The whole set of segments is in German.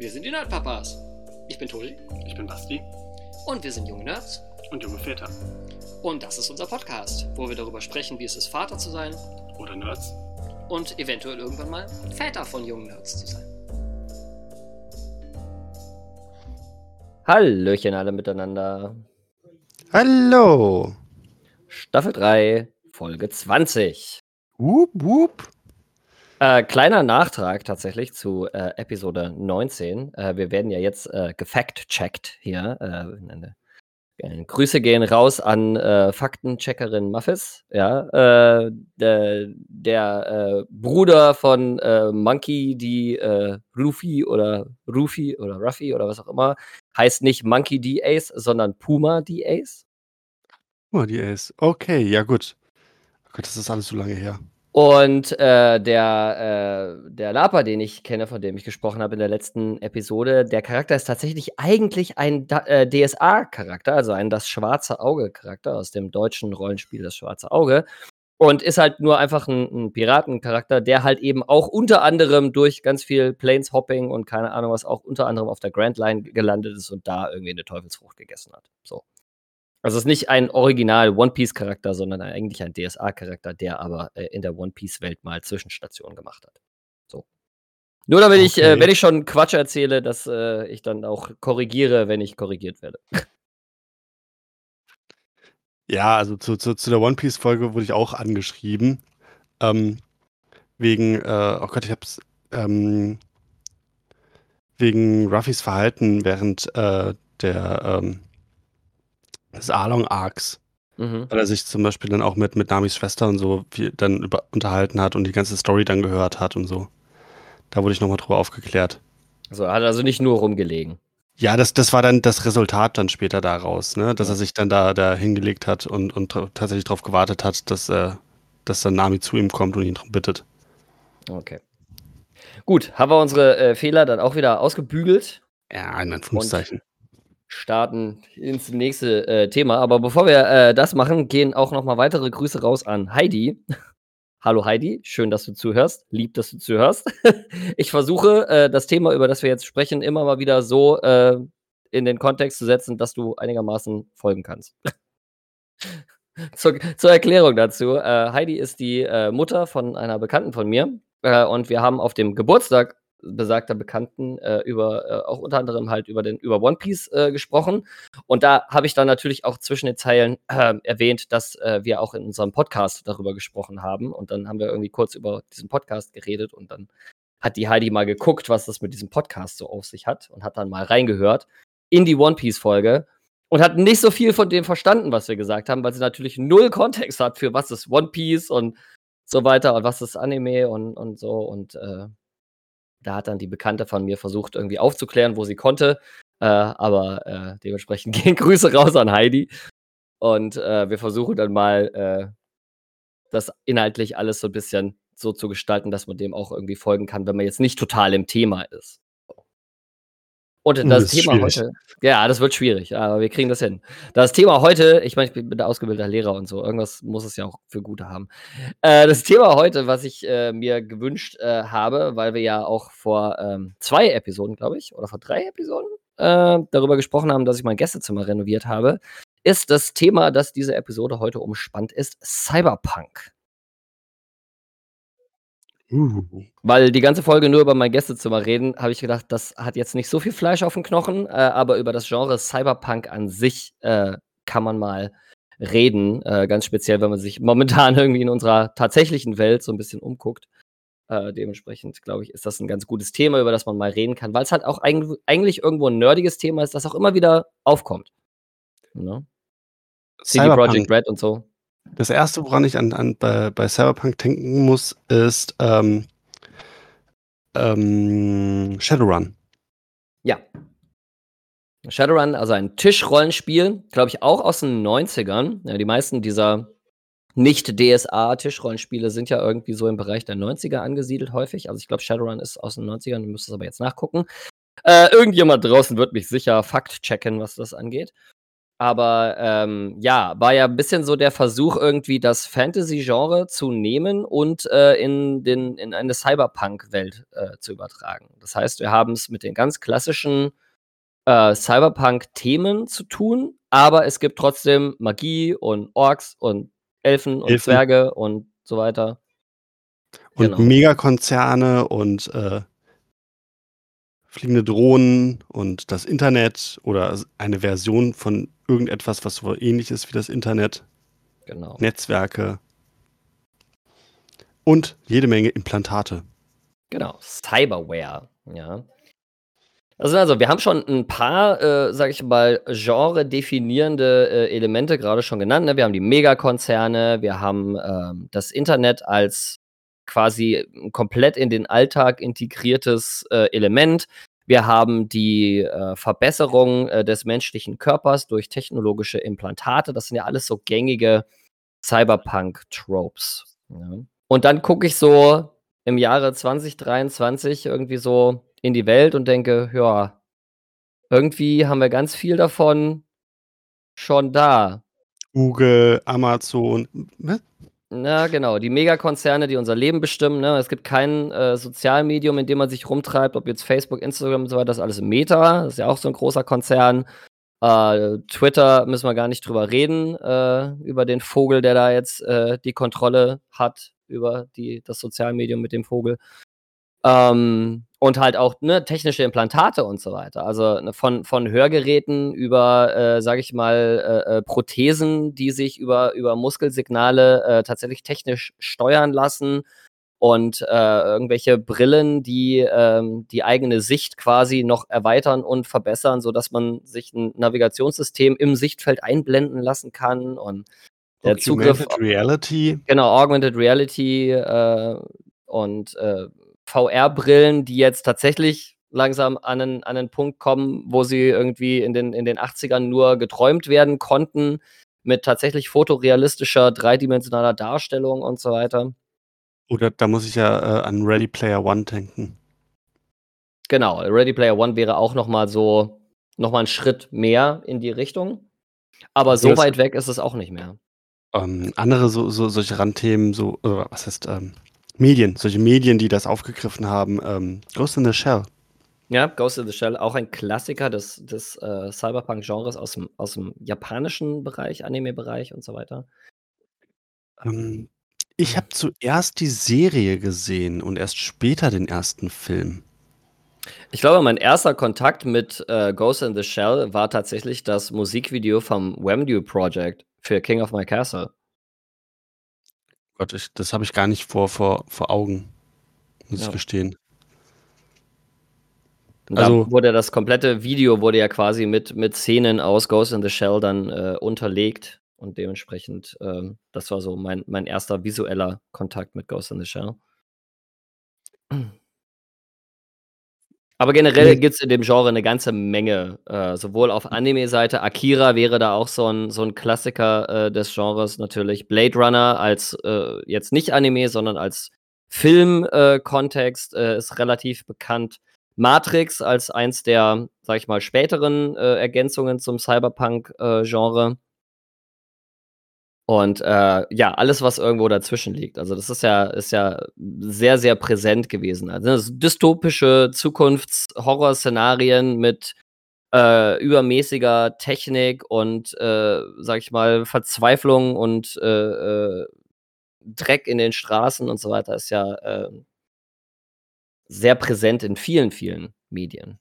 Wir sind die Nerdpapas. Ich bin Tobi. Ich bin Basti. Und wir sind junge Nerds. Und junge Väter. Und das ist unser Podcast, wo wir darüber sprechen, wie es ist, Vater zu sein. Oder Nerds. Und eventuell irgendwann mal Väter von jungen Nerds zu sein. Hallöchen alle miteinander. Hallo. Staffel 3, Folge 20. Wup, wup. Äh, kleiner Nachtrag tatsächlich zu äh, Episode 19. Äh, wir werden ja jetzt äh, gefact-checkt hier. Äh, Grüße gehen raus an äh, Faktencheckerin Muffis. Ja, der, der Bruder von Monkey, die Rufi oder Rufi oder Ruffy oder was auch immer, heißt nicht Monkey D. Ace, sondern Puma D. Ace. Puma D. Ace. Okay, ja gut. Oh Gott, das ist alles so lange her. Und äh, der, äh, der Lapa, den ich kenne, von dem ich gesprochen habe in der letzten Episode, der Charakter ist tatsächlich eigentlich ein äh, DSA-Charakter, also ein Das Schwarze Auge-Charakter aus dem deutschen Rollenspiel Das Schwarze Auge. Und ist halt nur einfach ein, ein Piratencharakter, der halt eben auch unter anderem durch ganz viel Planeshopping und keine Ahnung was auch unter anderem auf der Grand Line gelandet ist und da irgendwie eine Teufelsfrucht gegessen hat. So. Also es ist nicht ein Original One Piece Charakter, sondern eigentlich ein DSA Charakter, der aber äh, in der One Piece Welt mal Zwischenstationen gemacht hat. So. Nur damit okay. ich, äh, wenn ich schon Quatsch erzähle, dass äh, ich dann auch korrigiere, wenn ich korrigiert werde. Ja, also zu, zu, zu der One Piece Folge wurde ich auch angeschrieben. Ähm, wegen, äh, oh Gott, ich hab's, ähm, wegen Ruffys Verhalten während äh, der, ähm, des Arlong-Arcs. Mhm. Weil er sich zum Beispiel dann auch mit, mit Namis Schwester und so viel dann über, unterhalten hat und die ganze Story dann gehört hat und so. Da wurde ich nochmal drüber aufgeklärt. Also er hat also nicht nur rumgelegen. Ja, das, das war dann das Resultat dann später daraus, ne? dass er sich dann da, da hingelegt hat und, und tatsächlich darauf gewartet hat, dass, äh, dass dann Nami zu ihm kommt und ihn darum bittet. Okay. Gut, haben wir unsere äh, Fehler dann auch wieder ausgebügelt? Ja, in Anführungszeichen starten ins nächste äh, Thema. Aber bevor wir äh, das machen, gehen auch noch mal weitere Grüße raus an Heidi. Hallo Heidi, schön, dass du zuhörst. Lieb, dass du zuhörst. ich versuche, äh, das Thema, über das wir jetzt sprechen, immer mal wieder so äh, in den Kontext zu setzen, dass du einigermaßen folgen kannst. zur, zur, Erklärung dazu. Äh, Heidi ist die äh, Mutter von einer Bekannten von mir. und wir haben auf dem Geburtstag besagter Bekannten äh, über äh, auch unter anderem halt über den über One Piece äh, gesprochen. Und da habe ich dann natürlich auch zwischen den Zeilen ähm, erwähnt, dass äh, wir auch in unserem Podcast darüber gesprochen haben. Und dann haben wir irgendwie kurz über diesen Podcast geredet und dann hat die Heidi mal geguckt, was das mit diesem Podcast so auf sich hat und hat dann mal reingehört in die One Piece Folge und hat nicht so viel von dem verstanden, was wir gesagt haben, weil sie natürlich null Kontext hat für was ist One Piece und so weiter und was ist Anime und, und so. Und äh, da hat dann die Bekannte von mir versucht, irgendwie aufzuklären, wo sie konnte. Äh, aber äh, dementsprechend gehen Grüße raus an Heidi. Und äh, wir versuchen dann mal, äh, das inhaltlich alles so ein bisschen so zu gestalten, dass man dem auch irgendwie folgen kann, wenn man jetzt nicht total im Thema ist. Und das, das Thema schwierig. heute, ja, das wird schwierig, aber wir kriegen das hin. Das Thema heute, ich meine, ich bin der ausgebildeter Lehrer und so, irgendwas muss es ja auch für Gute haben. Äh, das Thema heute, was ich äh, mir gewünscht äh, habe, weil wir ja auch vor ähm, zwei Episoden, glaube ich, oder vor drei Episoden äh, darüber gesprochen haben, dass ich mein Gästezimmer renoviert habe, ist das Thema, das diese Episode heute umspannt ist, Cyberpunk. Uh. Weil die ganze Folge nur über mein Gästezimmer reden, habe ich gedacht, das hat jetzt nicht so viel Fleisch auf den Knochen, äh, aber über das Genre Cyberpunk an sich äh, kann man mal reden. Äh, ganz speziell, wenn man sich momentan irgendwie in unserer tatsächlichen Welt so ein bisschen umguckt. Äh, dementsprechend, glaube ich, ist das ein ganz gutes Thema, über das man mal reden kann, weil es halt auch eig eigentlich irgendwo ein nerdiges Thema ist, das auch immer wieder aufkommt. Ne? CD Projekt Red und so. Das erste, woran ich an, an bei, bei Cyberpunk denken muss, ist ähm, ähm, Shadowrun. Ja. Shadowrun, also ein Tischrollenspiel, glaube ich, auch aus den 90ern. Ja, die meisten dieser nicht-DSA-Tischrollenspiele sind ja irgendwie so im Bereich der 90er angesiedelt häufig. Also ich glaube, Shadowrun ist aus den 90ern, du müsstest es aber jetzt nachgucken. Äh, irgendjemand draußen wird mich sicher Fakt checken, was das angeht. Aber ähm, ja, war ja ein bisschen so der Versuch, irgendwie das Fantasy-Genre zu nehmen und äh, in, den, in eine Cyberpunk-Welt äh, zu übertragen. Das heißt, wir haben es mit den ganz klassischen äh, Cyberpunk-Themen zu tun, aber es gibt trotzdem Magie und Orks und Elfen und Elfen. Zwerge und so weiter. Und genau. Megakonzerne und äh, fliegende Drohnen und das Internet oder eine Version von irgendetwas, was so ähnlich ist wie das Internet. Genau. Netzwerke. Und jede Menge Implantate. Genau, Cyberware, ja. Also, also wir haben schon ein paar, äh, sage ich mal, genre-definierende äh, Elemente gerade schon genannt. Ne? Wir haben die Megakonzerne, wir haben ähm, das Internet als quasi komplett in den Alltag integriertes äh, Element. Wir haben die äh, Verbesserung äh, des menschlichen Körpers durch technologische Implantate. Das sind ja alles so gängige Cyberpunk-Tropes. Ja. Und dann gucke ich so im Jahre 2023 irgendwie so in die Welt und denke, ja, irgendwie haben wir ganz viel davon schon da. Google, Amazon, was? Ja, genau. Die Megakonzerne, die unser Leben bestimmen. Ne? Es gibt kein äh, Sozialmedium, in dem man sich rumtreibt, ob jetzt Facebook, Instagram und so weiter, das ist alles Meta. Das ist ja auch so ein großer Konzern. Äh, Twitter müssen wir gar nicht drüber reden, äh, über den Vogel, der da jetzt äh, die Kontrolle hat über die, das Sozialmedium mit dem Vogel. Ähm, und halt auch ne, technische Implantate und so weiter. Also ne, von, von Hörgeräten über, äh, sage ich mal, äh, äh, Prothesen, die sich über, über Muskelsignale äh, tatsächlich technisch steuern lassen und äh, irgendwelche Brillen, die ähm, die eigene Sicht quasi noch erweitern und verbessern, sodass man sich ein Navigationssystem im Sichtfeld einblenden lassen kann und der Zugriff. Augmented Reality. Genau, Augmented Reality äh, und äh, VR-Brillen, die jetzt tatsächlich langsam an einen, an einen Punkt kommen, wo sie irgendwie in den, in den 80ern nur geträumt werden konnten, mit tatsächlich fotorealistischer, dreidimensionaler Darstellung und so weiter. Oder da muss ich ja äh, an Ready Player One denken. Genau, Ready Player One wäre auch noch mal so, noch mal ein Schritt mehr in die Richtung. Aber so weit weg ist es auch nicht mehr. Ähm, andere so, so solche Randthemen, so, äh, was heißt, ähm, Medien, solche Medien, die das aufgegriffen haben. Ähm, Ghost in the Shell. Ja, Ghost in the Shell, auch ein Klassiker des, des äh, Cyberpunk-Genres aus dem, aus dem japanischen Bereich, Anime-Bereich und so weiter. Ähm, ich habe zuerst die Serie gesehen und erst später den ersten Film. Ich glaube, mein erster Kontakt mit äh, Ghost in the Shell war tatsächlich das Musikvideo vom Wemdew Project für King of My Castle. Gott, ich, das habe ich gar nicht vor, vor, vor Augen, muss ja. ich gestehen. Und also, da wurde das komplette Video wurde ja quasi mit, mit Szenen aus Ghost in the Shell dann äh, unterlegt und dementsprechend, ähm, das war so mein, mein erster visueller Kontakt mit Ghost in the Shell. Aber generell gibt es in dem Genre eine ganze Menge, äh, sowohl auf Anime-Seite, Akira wäre da auch so ein, so 'n Klassiker, äh, des Genres natürlich. Blade Runner als, äh, jetzt nicht Anime, sondern als Film-Kontext, äh, äh, ist relativ bekannt. Matrix als eins der, sage ich mal, späteren, äh, Ergänzungen zum Cyberpunk, äh. Und äh, ja, alles, was irgendwo dazwischen liegt. Also, das ist ja, ist ja sehr, sehr präsent gewesen. Also, dystopische Zukunfts-Horror-Szenarien mit äh, übermäßiger Technik und, äh, sag ich mal, Verzweiflung und äh, äh, Dreck in den Straßen und so weiter ist ja äh, sehr präsent in vielen, vielen Medien.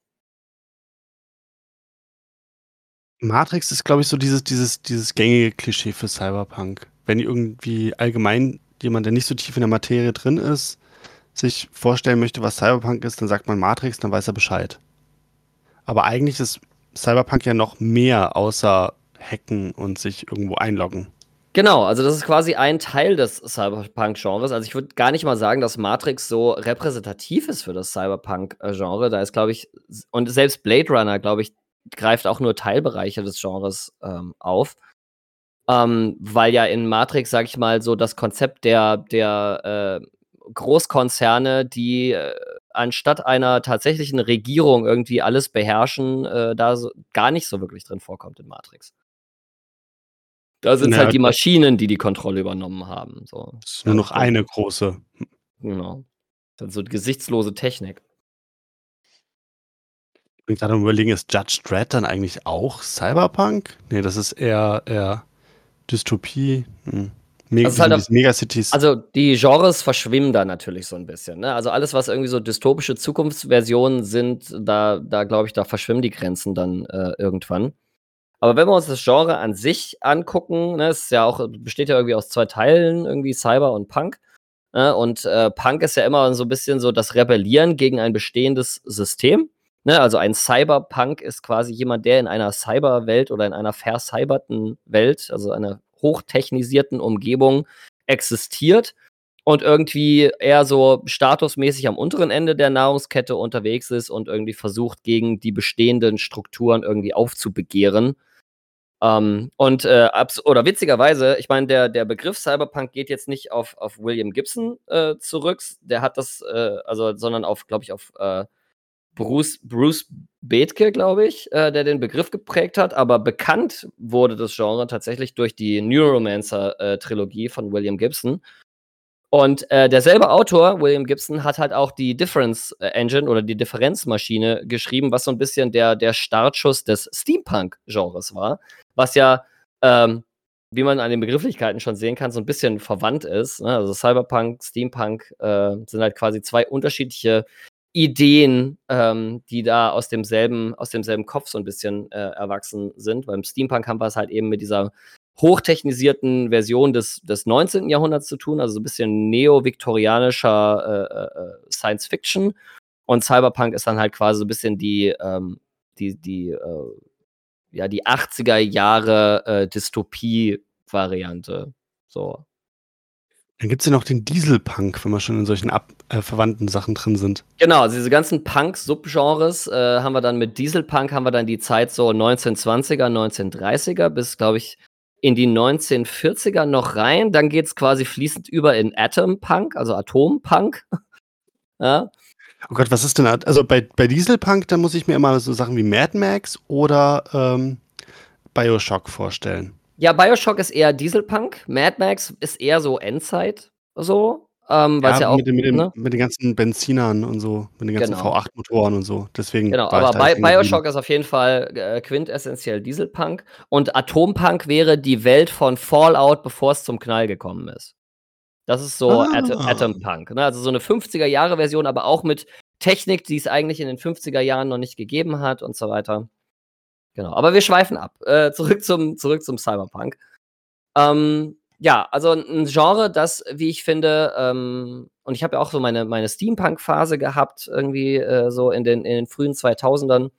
Matrix ist, glaube ich, so dieses, dieses, dieses gängige Klischee für Cyberpunk. Wenn irgendwie allgemein jemand, der nicht so tief in der Materie drin ist, sich vorstellen möchte, was Cyberpunk ist, dann sagt man Matrix, dann weiß er Bescheid. Aber eigentlich ist Cyberpunk ja noch mehr außer Hacken und sich irgendwo einloggen. Genau, also das ist quasi ein Teil des Cyberpunk-Genres. Also ich würde gar nicht mal sagen, dass Matrix so repräsentativ ist für das Cyberpunk-Genre. Da ist, glaube ich, und selbst Blade Runner, glaube ich, greift auch nur Teilbereiche des Genres ähm, auf. Ähm, weil ja in Matrix, sag ich mal, so das Konzept der, der äh, Großkonzerne, die äh, anstatt einer tatsächlichen Regierung irgendwie alles beherrschen, äh, da so, gar nicht so wirklich drin vorkommt in Matrix. Da sind es halt die Maschinen, die die Kontrolle übernommen haben. So. Es ist nur noch eine große. Genau. Dann so gesichtslose Technik. Bin gerade überlegen, ist Judge Dredd dann eigentlich auch Cyberpunk? Nee, das ist eher, eher Dystopie. Hm. Meg also, halt Megacities. also die Genres verschwimmen da natürlich so ein bisschen. Ne? Also alles, was irgendwie so dystopische Zukunftsversionen sind, da, da glaube ich, da verschwimmen die Grenzen dann äh, irgendwann. Aber wenn wir uns das Genre an sich angucken, ne, es ist ja auch, besteht ja irgendwie aus zwei Teilen, irgendwie Cyber und Punk. Ne? Und äh, Punk ist ja immer so ein bisschen so das Rebellieren gegen ein bestehendes System. Ne? Also ein Cyberpunk ist quasi jemand, der in einer Cyberwelt oder in einer vercyberten Welt, also einer hochtechnisierten Umgebung existiert und irgendwie eher so statusmäßig am unteren Ende der Nahrungskette unterwegs ist und irgendwie versucht, gegen die bestehenden Strukturen irgendwie aufzubegehren. Ähm, und äh, oder witzigerweise, ich meine, der, der Begriff Cyberpunk geht jetzt nicht auf, auf William Gibson äh, zurück, der hat das, äh, also, sondern auf, glaube ich, auf äh, Bruce, Bruce Bethke, glaube ich, äh, der den Begriff geprägt hat, aber bekannt wurde das Genre tatsächlich durch die Neuromancer-Trilogie äh, von William Gibson. Und äh, derselbe Autor, William Gibson, hat halt auch die Difference äh, Engine oder die Differenzmaschine geschrieben, was so ein bisschen der, der Startschuss des Steampunk-Genres war, was ja, ähm, wie man an den Begrifflichkeiten schon sehen kann, so ein bisschen verwandt ist. Ne? Also Cyberpunk, Steampunk äh, sind halt quasi zwei unterschiedliche Ideen, ähm, die da aus demselben, aus demselben Kopf so ein bisschen äh, erwachsen sind. Beim Steampunk haben wir es halt eben mit dieser hochtechnisierten Version des, des 19. Jahrhunderts zu tun, also so ein bisschen neo-viktorianischer äh, äh, Science Fiction. Und Cyberpunk ist dann halt quasi so ein bisschen die, ähm, die, die, äh, ja, die 80er Jahre äh, Dystopie-Variante. So. Dann gibt es ja noch den Dieselpunk, wenn wir schon in solchen ab, äh, verwandten Sachen drin sind. Genau, also diese ganzen Punk-Subgenres äh, haben wir dann mit Dieselpunk, haben wir dann die Zeit so 1920er, 1930er bis, glaube ich, in die 1940er noch rein. Dann geht es quasi fließend über in Atompunk, also Atompunk. ja. Oh Gott, was ist denn, also bei, bei Dieselpunk, da muss ich mir immer so Sachen wie Mad Max oder ähm, Bioshock vorstellen. Ja, Bioshock ist eher Dieselpunk. Mad Max ist eher so Endzeit. So. Ähm, ja, ja auch, mit, den, mit, den, ne? mit, den, ganzen Benzinern und so, mit den ganzen genau. V8-Motoren und so. Deswegen genau, aber Bi Bioshock ist auf jeden Fall äh, quintessentiell Dieselpunk. Und Atompunk wäre die Welt von Fallout, bevor es zum Knall gekommen ist. Das ist so ah. Atom, Atompunk. Ne? Also so eine 50er-Jahre-Version, aber auch mit Technik, die es eigentlich in den 50er Jahren noch nicht gegeben hat und so weiter. Genau, aber wir schweifen ab. Äh, zurück, zum, zurück zum Cyberpunk. Ähm, ja, also ein Genre, das, wie ich finde, ähm, und ich habe ja auch so meine, meine Steampunk-Phase gehabt, irgendwie äh, so in den, in den frühen 2000ern.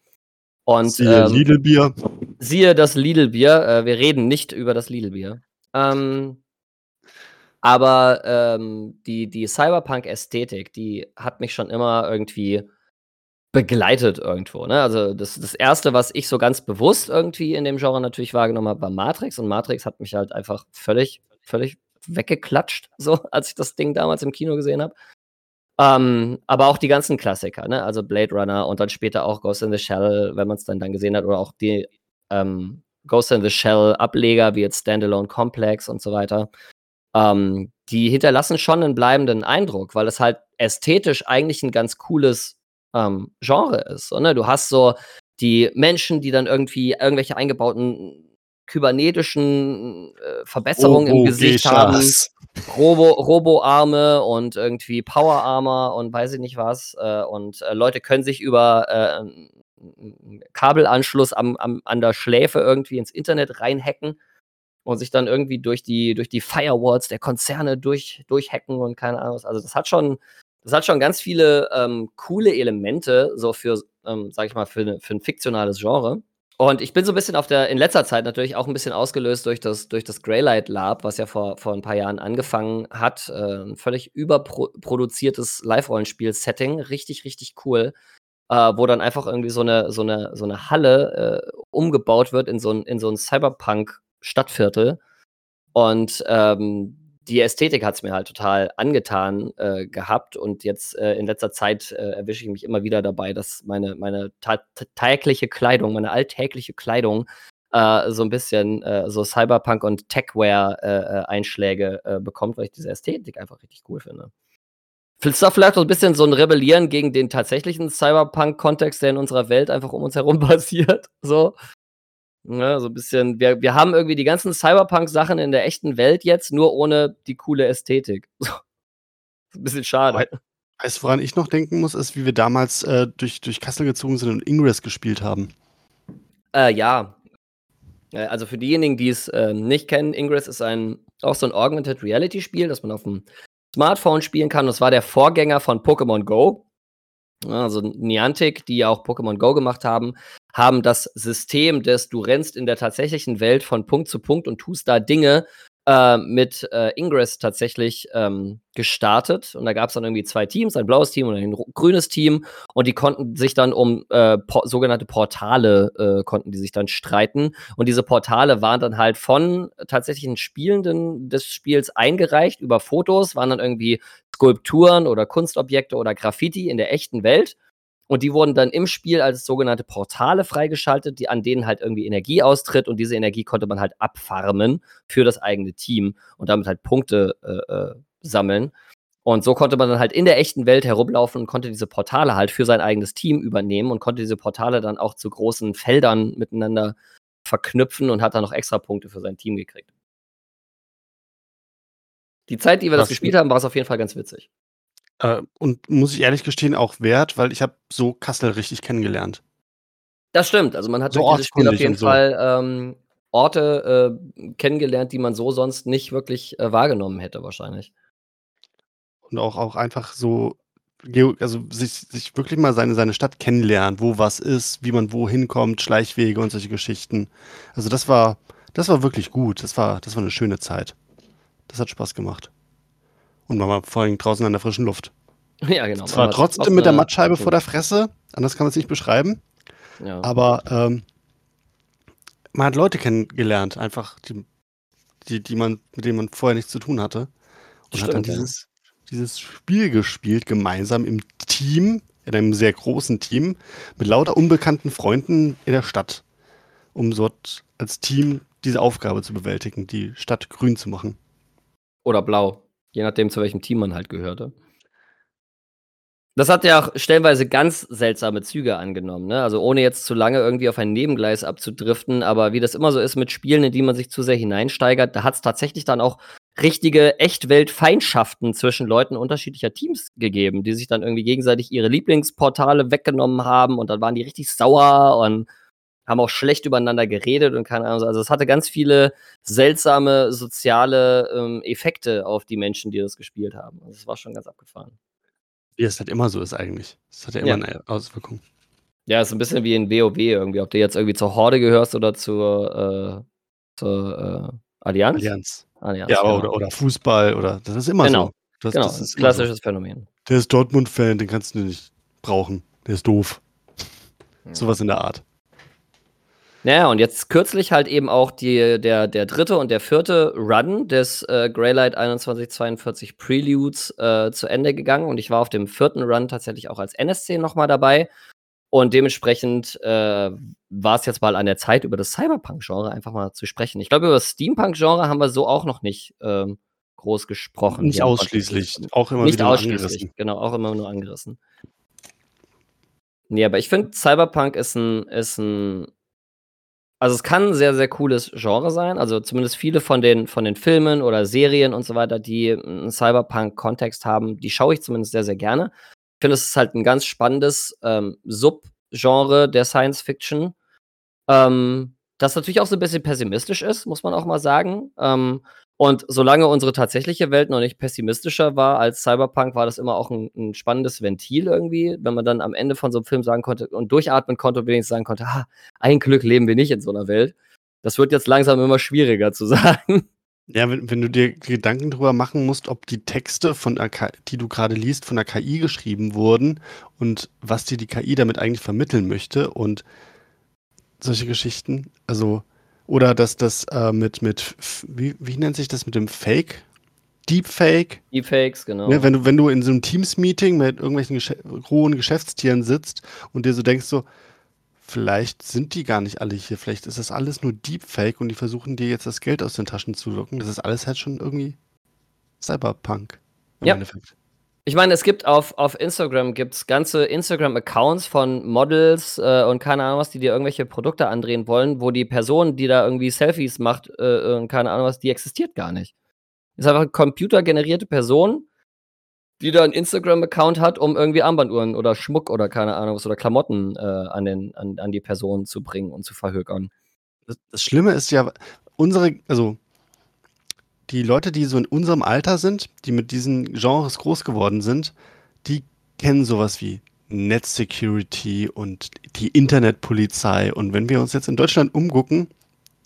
Und, siehe ähm, Lidl-Bier. Siehe das Lidl-Bier. Äh, wir reden nicht über das Lidl-Bier. Ähm, aber ähm, die, die Cyberpunk-Ästhetik, die hat mich schon immer irgendwie begleitet irgendwo. Ne? Also das, das Erste, was ich so ganz bewusst irgendwie in dem Genre natürlich wahrgenommen habe, war Matrix. Und Matrix hat mich halt einfach völlig, völlig weggeklatscht, so als ich das Ding damals im Kino gesehen habe. Ähm, aber auch die ganzen Klassiker, ne? also Blade Runner und dann später auch Ghost in the Shell, wenn man es dann, dann gesehen hat, oder auch die ähm, Ghost in the Shell Ableger, wie jetzt Standalone Complex und so weiter. Ähm, die hinterlassen schon einen bleibenden Eindruck, weil es halt ästhetisch eigentlich ein ganz cooles ähm, Genre ist. So, ne? Du hast so die Menschen, die dann irgendwie irgendwelche eingebauten kybernetischen äh, Verbesserungen Robo im Gesicht haben. Robo, Robo-Arme und irgendwie Power-Armor und weiß ich nicht was. Äh, und äh, Leute können sich über äh, Kabelanschluss am, am, an der Schläfe irgendwie ins Internet reinhacken und sich dann irgendwie durch die, durch die Firewalls der Konzerne durch, durchhacken und keine Ahnung was. Also das hat schon, das hat schon ganz viele ähm, coole Elemente, so für, ähm, sag ich mal, für, für ein fiktionales Genre. Und ich bin so ein bisschen auf der, in letzter Zeit natürlich auch ein bisschen ausgelöst durch das, durch das Greylight Lab, was ja vor, vor ein paar Jahren angefangen hat. Äh, ein völlig überproduziertes Live-Rollenspiel-Setting. Richtig, richtig cool. Äh, wo dann einfach irgendwie so eine, so eine, so eine Halle äh, umgebaut wird in so ein, in so ein Cyberpunk-Stadtviertel. Und ähm, die Ästhetik hat es mir halt total angetan äh, gehabt und jetzt äh, in letzter Zeit äh, erwische ich mich immer wieder dabei, dass meine, meine tägliche Kleidung, meine alltägliche Kleidung äh, so ein bisschen äh, so Cyberpunk und Techware-Einschläge äh, bekommt, weil ich diese Ästhetik einfach richtig cool finde. Ist da vielleicht auch ein bisschen so ein Rebellieren gegen den tatsächlichen Cyberpunk-Kontext, der in unserer Welt einfach um uns herum passiert. So. Ja, ne, so ein bisschen, wir, wir haben irgendwie die ganzen Cyberpunk-Sachen in der echten Welt jetzt, nur ohne die coole Ästhetik. So. ein bisschen schade. Weißt du, woran ich noch denken muss, ist, wie wir damals äh, durch, durch Kassel gezogen sind und Ingress gespielt haben. Äh, ja. Äh, also für diejenigen, die es äh, nicht kennen, Ingress ist ein auch so ein Augmented Reality Spiel, das man auf dem Smartphone spielen kann. Das war der Vorgänger von Pokémon Go. Also Niantic, die ja auch Pokémon Go gemacht haben, haben das System des du rennst in der tatsächlichen Welt von Punkt zu Punkt und tust da Dinge äh, mit äh, Ingress tatsächlich ähm, gestartet. Und da gab es dann irgendwie zwei Teams, ein blaues Team und ein grünes Team. Und die konnten sich dann um äh, po sogenannte Portale äh, konnten die sich dann streiten. Und diese Portale waren dann halt von tatsächlichen Spielenden des Spiels eingereicht über Fotos, waren dann irgendwie Skulpturen oder Kunstobjekte oder Graffiti in der echten Welt. Und die wurden dann im Spiel als sogenannte Portale freigeschaltet, die an denen halt irgendwie Energie austritt und diese Energie konnte man halt abfarmen für das eigene Team und damit halt Punkte äh, äh, sammeln. Und so konnte man dann halt in der echten Welt herumlaufen und konnte diese Portale halt für sein eigenes Team übernehmen und konnte diese Portale dann auch zu großen Feldern miteinander verknüpfen und hat dann noch extra Punkte für sein Team gekriegt. Die Zeit, die wir das, das gespielt haben, war es auf jeden Fall ganz witzig. Äh, und muss ich ehrlich gestehen, auch wert, weil ich habe so Kassel richtig kennengelernt. Das stimmt. Also man hat so durch dieses Spiel auf jeden so. Fall ähm, Orte äh, kennengelernt, die man so sonst nicht wirklich äh, wahrgenommen hätte, wahrscheinlich. Und auch, auch einfach so, also sich, sich wirklich mal seine, seine Stadt kennenlernen, wo was ist, wie man wohin kommt, Schleichwege und solche Geschichten. Also das war, das war wirklich gut. Das war, das war eine schöne Zeit. Das hat Spaß gemacht. Und man war vor allem draußen an der frischen Luft. Ja, genau. Zwar trotzdem mit der Mattscheibe vor der Fresse, anders kann man es nicht beschreiben. Ja. Aber ähm, man hat Leute kennengelernt, einfach, die, die, die man, mit denen man vorher nichts zu tun hatte. Und Stimmt, hat dann dieses, ja. dieses Spiel gespielt, gemeinsam im Team, in einem sehr großen Team, mit lauter unbekannten Freunden in der Stadt, um dort als Team diese Aufgabe zu bewältigen, die Stadt grün zu machen. Oder blau. Je nachdem, zu welchem Team man halt gehörte. Das hat ja auch stellenweise ganz seltsame Züge angenommen, ne? Also ohne jetzt zu lange irgendwie auf ein Nebengleis abzudriften, aber wie das immer so ist mit Spielen, in die man sich zu sehr hineinsteigert, da hat es tatsächlich dann auch richtige Echtweltfeindschaften zwischen Leuten unterschiedlicher Teams gegeben, die sich dann irgendwie gegenseitig ihre Lieblingsportale weggenommen haben und dann waren die richtig sauer und haben auch schlecht übereinander geredet und keine Ahnung. Also es hatte ganz viele seltsame soziale ähm, Effekte auf die Menschen, die das gespielt haben. Also es war schon ganz abgefahren. Wie es halt immer so ist eigentlich. Es hat ja immer ja. eine Auswirkung. Ja, ist ein bisschen wie in WoW irgendwie, ob du jetzt irgendwie zur Horde gehörst oder zur, äh, zur äh, Allianz. Allianz. Allianz. Ja, genau. oder, oder Fußball oder das ist immer genau. so. Das, genau, das ist klassisches so. Phänomen. Der ist Dortmund-Fan, den kannst du nicht brauchen. Der ist doof. Ja. Sowas in der Art. Naja, und jetzt kürzlich halt eben auch die, der, der dritte und der vierte Run des äh, Greylight 2142 Preludes äh, zu Ende gegangen. Und ich war auf dem vierten Run tatsächlich auch als NSC nochmal dabei. Und dementsprechend äh, war es jetzt mal an der Zeit, über das Cyberpunk-Genre einfach mal zu sprechen. Ich glaube, über das Steampunk-Genre haben wir so auch noch nicht ähm, groß gesprochen. Nicht ausschließlich, auch immer nicht ausschließlich, angerissen. Genau, auch immer nur angerissen. Nee, aber ich finde, Cyberpunk ist ein, ist ein also es kann ein sehr, sehr cooles Genre sein. Also zumindest viele von den, von den Filmen oder Serien und so weiter, die einen Cyberpunk-Kontext haben, die schaue ich zumindest sehr, sehr gerne. Ich finde, es ist halt ein ganz spannendes ähm, Subgenre der Science Fiction. Ähm, das natürlich auch so ein bisschen pessimistisch ist, muss man auch mal sagen. Ähm, und solange unsere tatsächliche Welt noch nicht pessimistischer war als Cyberpunk, war das immer auch ein, ein, spannendes Ventil irgendwie, wenn man dann am Ende von so einem Film sagen konnte und durchatmen konnte und wenigstens sagen konnte, ah, ein Glück leben wir nicht in so einer Welt. Das wird jetzt langsam immer schwieriger zu sagen. Ja, wenn, wenn du dir Gedanken darüber machen musst, ob die Texte, von der die du gerade liest, von der KI geschrieben wurden und was dir die KI damit eigentlich vermitteln möchte und solche Geschichten. Also oder dass das äh, mit, mit wie, wie nennt sich das mit dem Fake? Deepfake. Deepfakes, genau. Ja, wenn, du, wenn du in so einem Teams-Meeting mit irgendwelchen Gesch hohen Geschäftstieren sitzt und dir so denkst, so, vielleicht sind die gar nicht alle hier. Vielleicht ist das alles nur Deepfake und die versuchen dir jetzt das Geld aus den Taschen zu locken. Das ist alles halt schon irgendwie Cyberpunk. Im ja. Endeffekt. Ich meine, es gibt auf, auf Instagram gibt's ganze Instagram-Accounts von Models äh, und keine Ahnung was, die dir irgendwelche Produkte andrehen wollen, wo die Person, die da irgendwie Selfies macht äh, und keine Ahnung was, die existiert gar nicht. Ist einfach eine computergenerierte Person, die da einen Instagram-Account hat, um irgendwie Armbanduhren oder Schmuck oder keine Ahnung was oder Klamotten äh, an, den, an, an die Person zu bringen und zu verhökern. Das, das Schlimme ist ja, unsere, also die Leute, die so in unserem Alter sind, die mit diesen Genres groß geworden sind, die kennen sowas wie Netzsecurity und die Internetpolizei. Und wenn wir uns jetzt in Deutschland umgucken,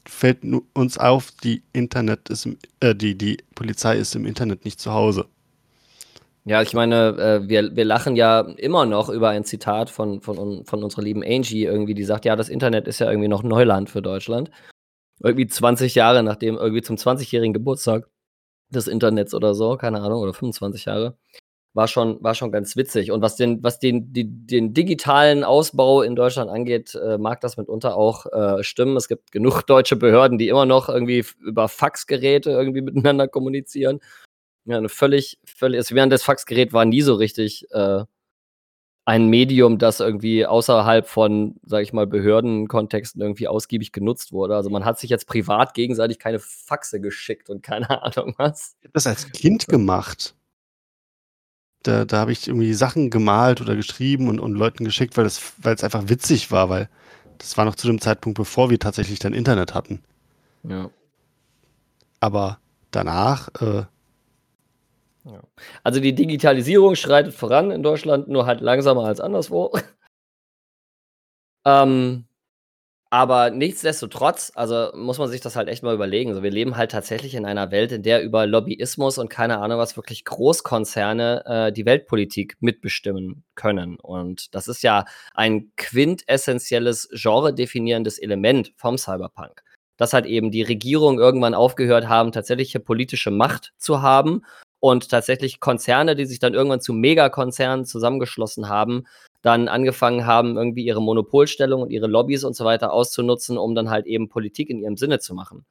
fällt uns auf, die Internet ist im, äh, die, die Polizei ist im Internet nicht zu Hause. Ja, ich meine, äh, wir, wir lachen ja immer noch über ein Zitat von, von, von unserer lieben Angie irgendwie, die sagt, ja, das Internet ist ja irgendwie noch Neuland für Deutschland irgendwie 20 Jahre nachdem, irgendwie zum 20-jährigen Geburtstag des Internets oder so, keine Ahnung, oder 25 Jahre. War schon, war schon ganz witzig. Und was den, was den, die, den digitalen Ausbau in Deutschland angeht, äh, mag das mitunter auch äh, stimmen. Es gibt genug deutsche Behörden, die immer noch irgendwie über Faxgeräte irgendwie miteinander kommunizieren. Ja, eine völlig, völlig, also während das Faxgerät war nie so richtig äh, ein Medium, das irgendwie außerhalb von, sag ich mal, Behördenkontexten irgendwie ausgiebig genutzt wurde. Also man hat sich jetzt privat gegenseitig keine Faxe geschickt und keine Ahnung was. Ich habe das als Kind gemacht. Da, da habe ich irgendwie Sachen gemalt oder geschrieben und, und Leuten geschickt, weil es weil einfach witzig war, weil das war noch zu dem Zeitpunkt, bevor wir tatsächlich dann Internet hatten. Ja. Aber danach äh, ja. Also die Digitalisierung schreitet voran in Deutschland, nur halt langsamer als anderswo. ähm, aber nichtsdestotrotz, also muss man sich das halt echt mal überlegen. Also wir leben halt tatsächlich in einer Welt, in der über Lobbyismus und keine Ahnung was wirklich Großkonzerne äh, die Weltpolitik mitbestimmen können. Und das ist ja ein quintessentielles genre-definierendes Element vom Cyberpunk. Dass halt eben die Regierung irgendwann aufgehört haben, tatsächliche politische Macht zu haben und tatsächlich Konzerne, die sich dann irgendwann zu Megakonzernen zusammengeschlossen haben, dann angefangen haben, irgendwie ihre Monopolstellung und ihre Lobbys und so weiter auszunutzen, um dann halt eben Politik in ihrem Sinne zu machen.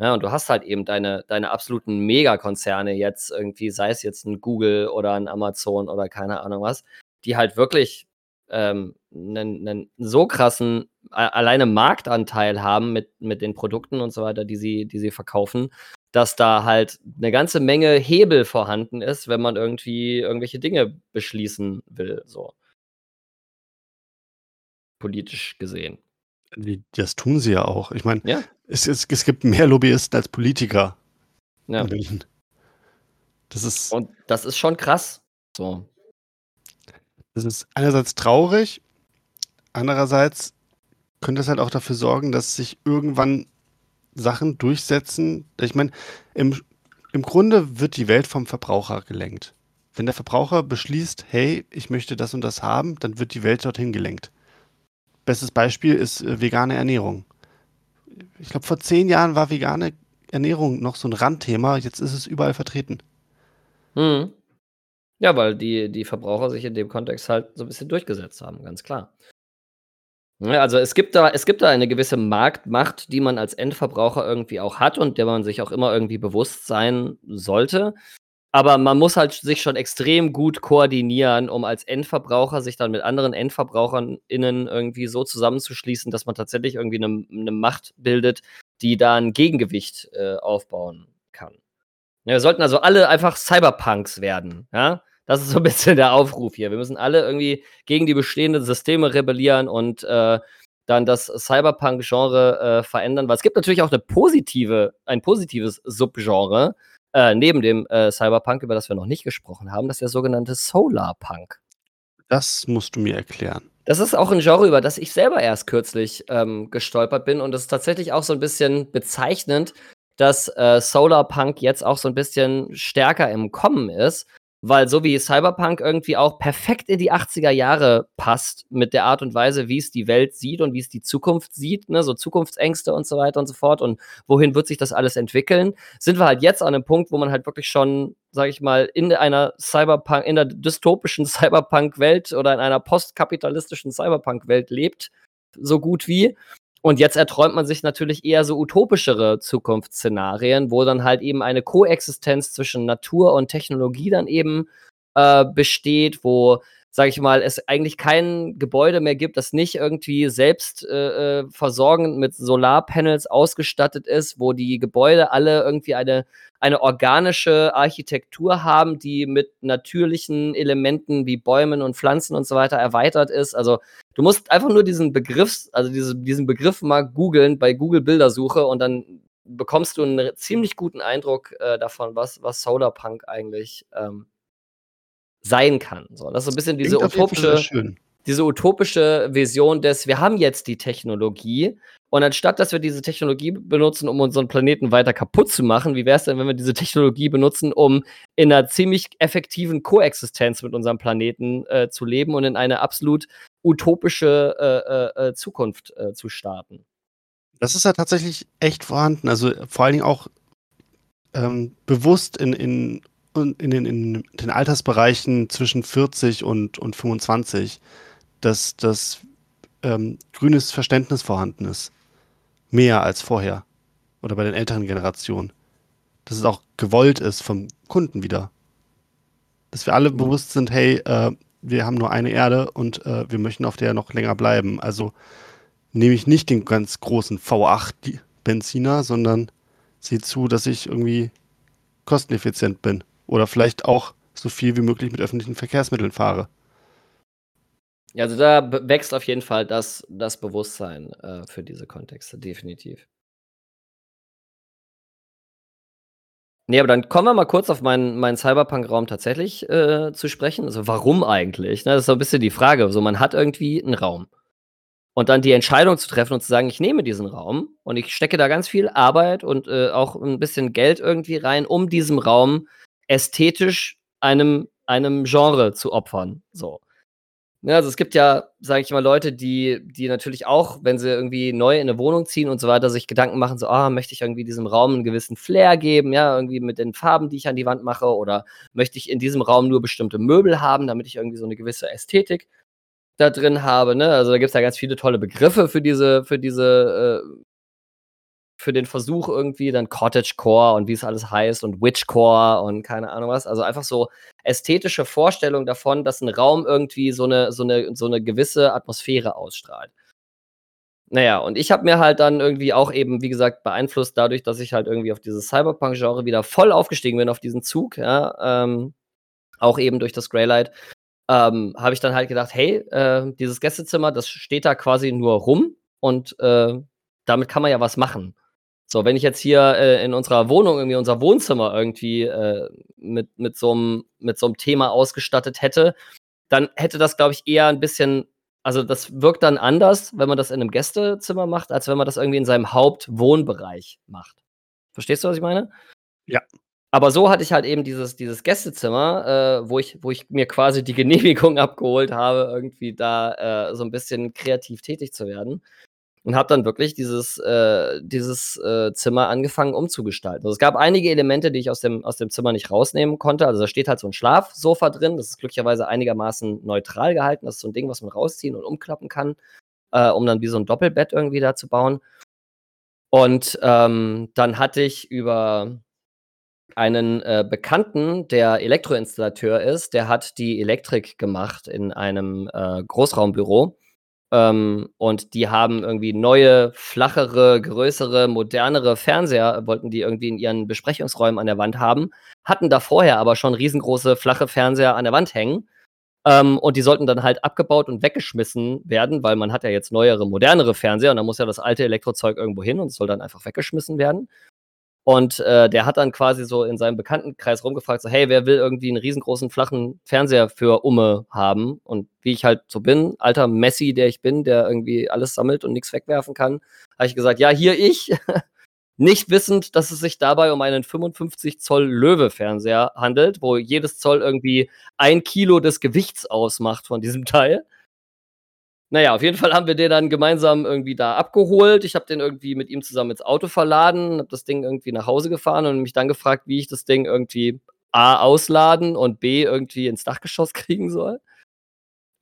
Ja, und du hast halt eben deine, deine absoluten Megakonzerne jetzt irgendwie, sei es jetzt ein Google oder ein Amazon oder keine Ahnung was, die halt wirklich ähm, einen, einen so krassen alleine Marktanteil haben mit, mit den Produkten und so weiter, die sie, die sie verkaufen, dass da halt eine ganze Menge Hebel vorhanden ist, wenn man irgendwie irgendwelche Dinge beschließen will, so. Politisch gesehen. Das tun sie ja auch. Ich meine, ja? es, es, es gibt mehr Lobbyisten als Politiker. Ja. Das ist. Und das ist schon krass. So. Das ist einerseits traurig, andererseits könnte es halt auch dafür sorgen, dass sich irgendwann Sachen durchsetzen. Ich meine, im, im Grunde wird die Welt vom Verbraucher gelenkt. Wenn der Verbraucher beschließt, hey, ich möchte das und das haben, dann wird die Welt dorthin gelenkt. Bestes Beispiel ist äh, vegane Ernährung. Ich glaube, vor zehn Jahren war vegane Ernährung noch so ein Randthema, jetzt ist es überall vertreten. Hm. Ja, weil die, die Verbraucher sich in dem Kontext halt so ein bisschen durchgesetzt haben, ganz klar. Ne, also es gibt da es gibt da eine gewisse Marktmacht, die man als Endverbraucher irgendwie auch hat und der man sich auch immer irgendwie bewusst sein sollte. Aber man muss halt sich schon extrem gut koordinieren, um als Endverbraucher sich dann mit anderen EndverbraucherInnen irgendwie so zusammenzuschließen, dass man tatsächlich irgendwie eine 'ne Macht bildet, die da 'n Gegengewicht, äh, aufbauen kann. Wir sollten also alle einfach Cyberpunks werden, ja? Das ist so ein bisschen der Aufruf hier. Wir müssen alle irgendwie gegen die bestehenden Systeme rebellieren und äh, dann das Cyberpunk-Genre äh, verändern. Weil es gibt natürlich auch eine positive, ein positives Subgenre äh, neben dem äh, Cyberpunk, über das wir noch nicht gesprochen haben, das ist der sogenannte Solarpunk. Das musst du mir erklären. Das ist auch ein Genre, über das ich selber erst kürzlich ähm, gestolpert bin. Und das ist tatsächlich auch so ein bisschen bezeichnend, dass äh, Solarpunk jetzt auch so ein bisschen stärker im Kommen ist. Weil so wie Cyberpunk irgendwie auch perfekt in die 80er Jahre passt, mit der Art und Weise, wie es die Welt sieht und wie es die Zukunft sieht, ne, so Zukunftsängste und so weiter und so fort und wohin wird sich das alles entwickeln, sind wir halt jetzt an einem Punkt, wo man halt wirklich schon, sag ich mal, in einer Cyberpunk, in der dystopischen Cyberpunk-Welt oder in einer postkapitalistischen Cyberpunk-Welt lebt so gut wie. Und jetzt erträumt man sich natürlich eher so utopischere Zukunftsszenarien, wo dann halt eben eine Koexistenz zwischen Natur und Technologie dann eben äh, besteht, wo, sage ich mal, es eigentlich kein Gebäude mehr gibt, das nicht irgendwie selbst äh, äh, versorgend mit Solarpanels ausgestattet ist, wo die Gebäude alle irgendwie eine eine organische Architektur haben, die mit natürlichen Elementen wie Bäumen und Pflanzen und so weiter erweitert ist. Also du musst einfach nur diesen Begriff, also diese, diesen Begriff mal googeln bei Google Bildersuche und dann bekommst du einen ziemlich guten Eindruck äh, davon, was, was Solarpunk eigentlich ähm, sein kann. So, das ist so ein bisschen diese utopische, diese utopische Vision des, wir haben jetzt die Technologie und anstatt, dass wir diese Technologie benutzen, um unseren Planeten weiter kaputt zu machen, wie wäre es denn, wenn wir diese Technologie benutzen, um in einer ziemlich effektiven Koexistenz mit unserem Planeten äh, zu leben und in eine absolut utopische äh, äh, äh Zukunft äh, zu starten? Das ist ja tatsächlich echt vorhanden. Also vor allen Dingen auch ähm, bewusst in, in, in, den, in den Altersbereichen zwischen 40 und, und 25, dass das ähm, grünes Verständnis vorhanden ist mehr als vorher. Oder bei den älteren Generationen. Dass es auch gewollt ist vom Kunden wieder. Dass wir alle mhm. bewusst sind, hey, äh, wir haben nur eine Erde und äh, wir möchten auf der noch länger bleiben. Also nehme ich nicht den ganz großen V8 Benziner, sondern sehe zu, dass ich irgendwie kosteneffizient bin. Oder vielleicht auch so viel wie möglich mit öffentlichen Verkehrsmitteln fahre. Also da wächst auf jeden Fall das, das Bewusstsein äh, für diese Kontexte, definitiv. Nee, aber dann kommen wir mal kurz auf meinen, meinen Cyberpunk-Raum tatsächlich äh, zu sprechen. Also warum eigentlich? Ne, das ist so ein bisschen die Frage. So, man hat irgendwie einen Raum. Und dann die Entscheidung zu treffen und zu sagen, ich nehme diesen Raum und ich stecke da ganz viel Arbeit und äh, auch ein bisschen Geld irgendwie rein, um diesem Raum ästhetisch einem, einem Genre zu opfern. So. Ne, also es gibt ja, sage ich mal, Leute, die, die natürlich auch, wenn sie irgendwie neu in eine Wohnung ziehen und so weiter, sich Gedanken machen, so, ah, möchte ich irgendwie diesem Raum einen gewissen Flair geben, ja, irgendwie mit den Farben, die ich an die Wand mache, oder möchte ich in diesem Raum nur bestimmte Möbel haben, damit ich irgendwie so eine gewisse Ästhetik da drin habe, ne? Also da gibt es ja ganz viele tolle Begriffe für diese, für diese äh, für den Versuch irgendwie dann Cottagecore und wie es alles heißt und Witchcore und keine Ahnung was. Also einfach so ästhetische Vorstellung davon, dass ein Raum irgendwie so eine, so eine, so eine gewisse Atmosphäre ausstrahlt. Naja, und ich habe mir halt dann irgendwie auch eben, wie gesagt, beeinflusst dadurch, dass ich halt irgendwie auf dieses Cyberpunk-Genre wieder voll aufgestiegen bin, auf diesen Zug, ja, ähm, auch eben durch das Greylight, ähm, habe ich dann halt gedacht, hey, äh, dieses Gästezimmer, das steht da quasi nur rum und äh, damit kann man ja was machen. So, wenn ich jetzt hier äh, in unserer Wohnung irgendwie unser Wohnzimmer irgendwie äh, mit, mit so einem Thema ausgestattet hätte, dann hätte das, glaube ich, eher ein bisschen, also das wirkt dann anders, wenn man das in einem Gästezimmer macht, als wenn man das irgendwie in seinem Hauptwohnbereich macht. Verstehst du, was ich meine? Ja. Aber so hatte ich halt eben dieses, dieses Gästezimmer, äh, wo, ich, wo ich mir quasi die Genehmigung abgeholt habe, irgendwie da äh, so ein bisschen kreativ tätig zu werden und habe dann wirklich dieses, äh, dieses äh, Zimmer angefangen umzugestalten. Also es gab einige Elemente, die ich aus dem, aus dem Zimmer nicht rausnehmen konnte. Also da steht halt so ein Schlafsofa drin, das ist glücklicherweise einigermaßen neutral gehalten. Das ist so ein Ding, was man rausziehen und umklappen kann, äh, um dann wie so ein Doppelbett irgendwie da zu bauen. Und ähm, dann hatte ich über einen äh, Bekannten, der Elektroinstallateur ist, der hat die Elektrik gemacht in einem äh, Großraumbüro. Ähm, und die haben irgendwie neue, flachere, größere, modernere Fernseher, wollten die irgendwie in ihren Besprechungsräumen an der Wand haben, hatten da vorher aber schon riesengroße, flache Fernseher an der Wand hängen. Ähm, und die sollten dann halt abgebaut und weggeschmissen werden, weil man hat ja jetzt neuere, modernere Fernseher und da muss ja das alte Elektrozeug irgendwo hin und es soll dann einfach weggeschmissen werden. Und äh, der hat dann quasi so in seinem Bekanntenkreis rumgefragt, so, hey, wer will irgendwie einen riesengroßen, flachen Fernseher für Umme haben? Und wie ich halt so bin, alter Messi, der ich bin, der irgendwie alles sammelt und nichts wegwerfen kann, habe ich gesagt, ja, hier ich. Nicht wissend, dass es sich dabei um einen 55 Zoll Löwe-Fernseher handelt, wo jedes Zoll irgendwie ein Kilo des Gewichts ausmacht von diesem Teil. Naja, auf jeden Fall haben wir den dann gemeinsam irgendwie da abgeholt. Ich habe den irgendwie mit ihm zusammen ins Auto verladen, habe das Ding irgendwie nach Hause gefahren und mich dann gefragt, wie ich das Ding irgendwie A ausladen und B irgendwie ins Dachgeschoss kriegen soll.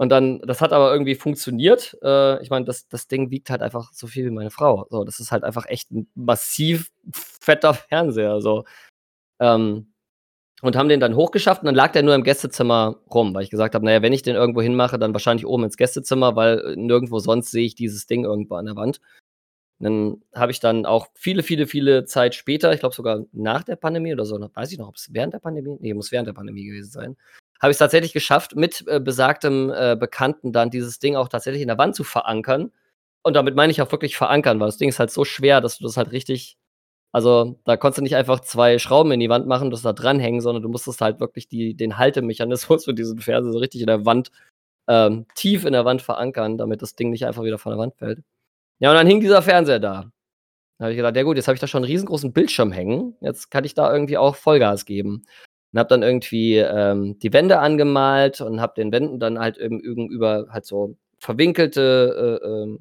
Und dann, das hat aber irgendwie funktioniert. Äh, ich meine, das, das Ding wiegt halt einfach so viel wie meine Frau. So, das ist halt einfach echt ein massiv fetter Fernseher. So. Ähm, und haben den dann hochgeschafft und dann lag der nur im Gästezimmer rum, weil ich gesagt habe, naja, wenn ich den irgendwo hinmache, dann wahrscheinlich oben ins Gästezimmer, weil nirgendwo sonst sehe ich dieses Ding irgendwo an der Wand. Und dann habe ich dann auch viele, viele, viele Zeit später, ich glaube sogar nach der Pandemie oder so, weiß ich noch, ob es während der Pandemie, nee, muss während der Pandemie gewesen sein, habe ich es tatsächlich geschafft, mit äh, besagtem äh, Bekannten dann dieses Ding auch tatsächlich in der Wand zu verankern. Und damit meine ich auch wirklich verankern, weil das Ding ist halt so schwer, dass du das halt richtig also, da konntest du nicht einfach zwei Schrauben in die Wand machen, das da dranhängen, sondern du musstest halt wirklich die, den Haltemechanismus für diesen Fernseher so richtig in der Wand, ähm, tief in der Wand verankern, damit das Ding nicht einfach wieder von der Wand fällt. Ja, und dann hing dieser Fernseher da. Da habe ich gedacht, ja gut, jetzt habe ich da schon einen riesengroßen Bildschirm hängen. Jetzt kann ich da irgendwie auch Vollgas geben. Und habe dann irgendwie ähm, die Wände angemalt und habe den Wänden dann halt eben über halt so verwinkelte äh, äh,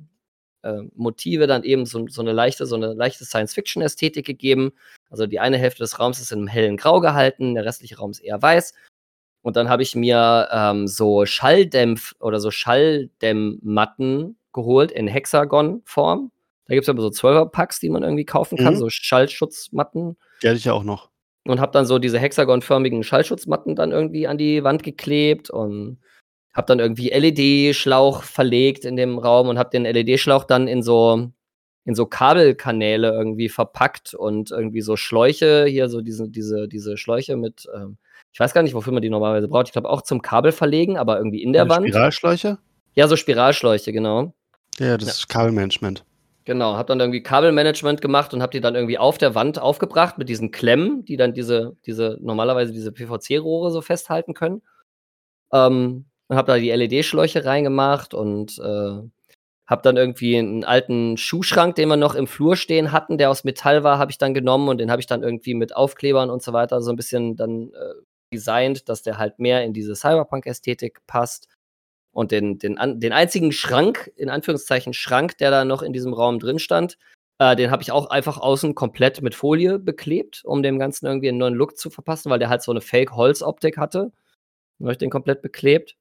äh, Motive dann eben so, so, eine leichte, so eine leichte Science-Fiction-Ästhetik gegeben. Also die eine Hälfte des Raums ist in einem hellen Grau gehalten, der restliche Raum ist eher weiß. Und dann habe ich mir ähm, so Schalldämpf oder so Schalldämmmatten geholt in Hexagon-Form. Da gibt es aber so 12er-Packs, die man irgendwie kaufen kann, mhm. so Schallschutzmatten. Die hatte ich ja auch noch. Und habe dann so diese hexagonförmigen Schallschutzmatten dann irgendwie an die Wand geklebt und habe dann irgendwie LED-Schlauch verlegt in dem Raum und habe den LED-Schlauch dann in so in so Kabelkanäle irgendwie verpackt und irgendwie so Schläuche hier so diese diese diese Schläuche mit ähm, ich weiß gar nicht, wofür man die normalerweise braucht. Ich glaube auch zum Kabel verlegen, aber irgendwie in der Eine Wand. Spiralschläuche? Ja, so Spiralschläuche, genau. Ja, das ja. ist Kabelmanagement. Genau, habe dann irgendwie Kabelmanagement gemacht und habe die dann irgendwie auf der Wand aufgebracht mit diesen Klemmen, die dann diese, diese normalerweise diese PVC-Rohre so festhalten können. Ähm, und habe da die LED-Schläuche reingemacht und äh, habe dann irgendwie einen alten Schuhschrank, den wir noch im Flur stehen hatten, der aus Metall war, habe ich dann genommen und den habe ich dann irgendwie mit Aufklebern und so weiter so ein bisschen dann äh, designt, dass der halt mehr in diese Cyberpunk-Ästhetik passt. Und den, den, den einzigen Schrank, in Anführungszeichen Schrank, der da noch in diesem Raum drin stand, äh, den habe ich auch einfach außen komplett mit Folie beklebt, um dem Ganzen irgendwie einen neuen Look zu verpassen, weil der halt so eine Fake-Holz-Optik hatte. Dann habe ich den komplett beklebt.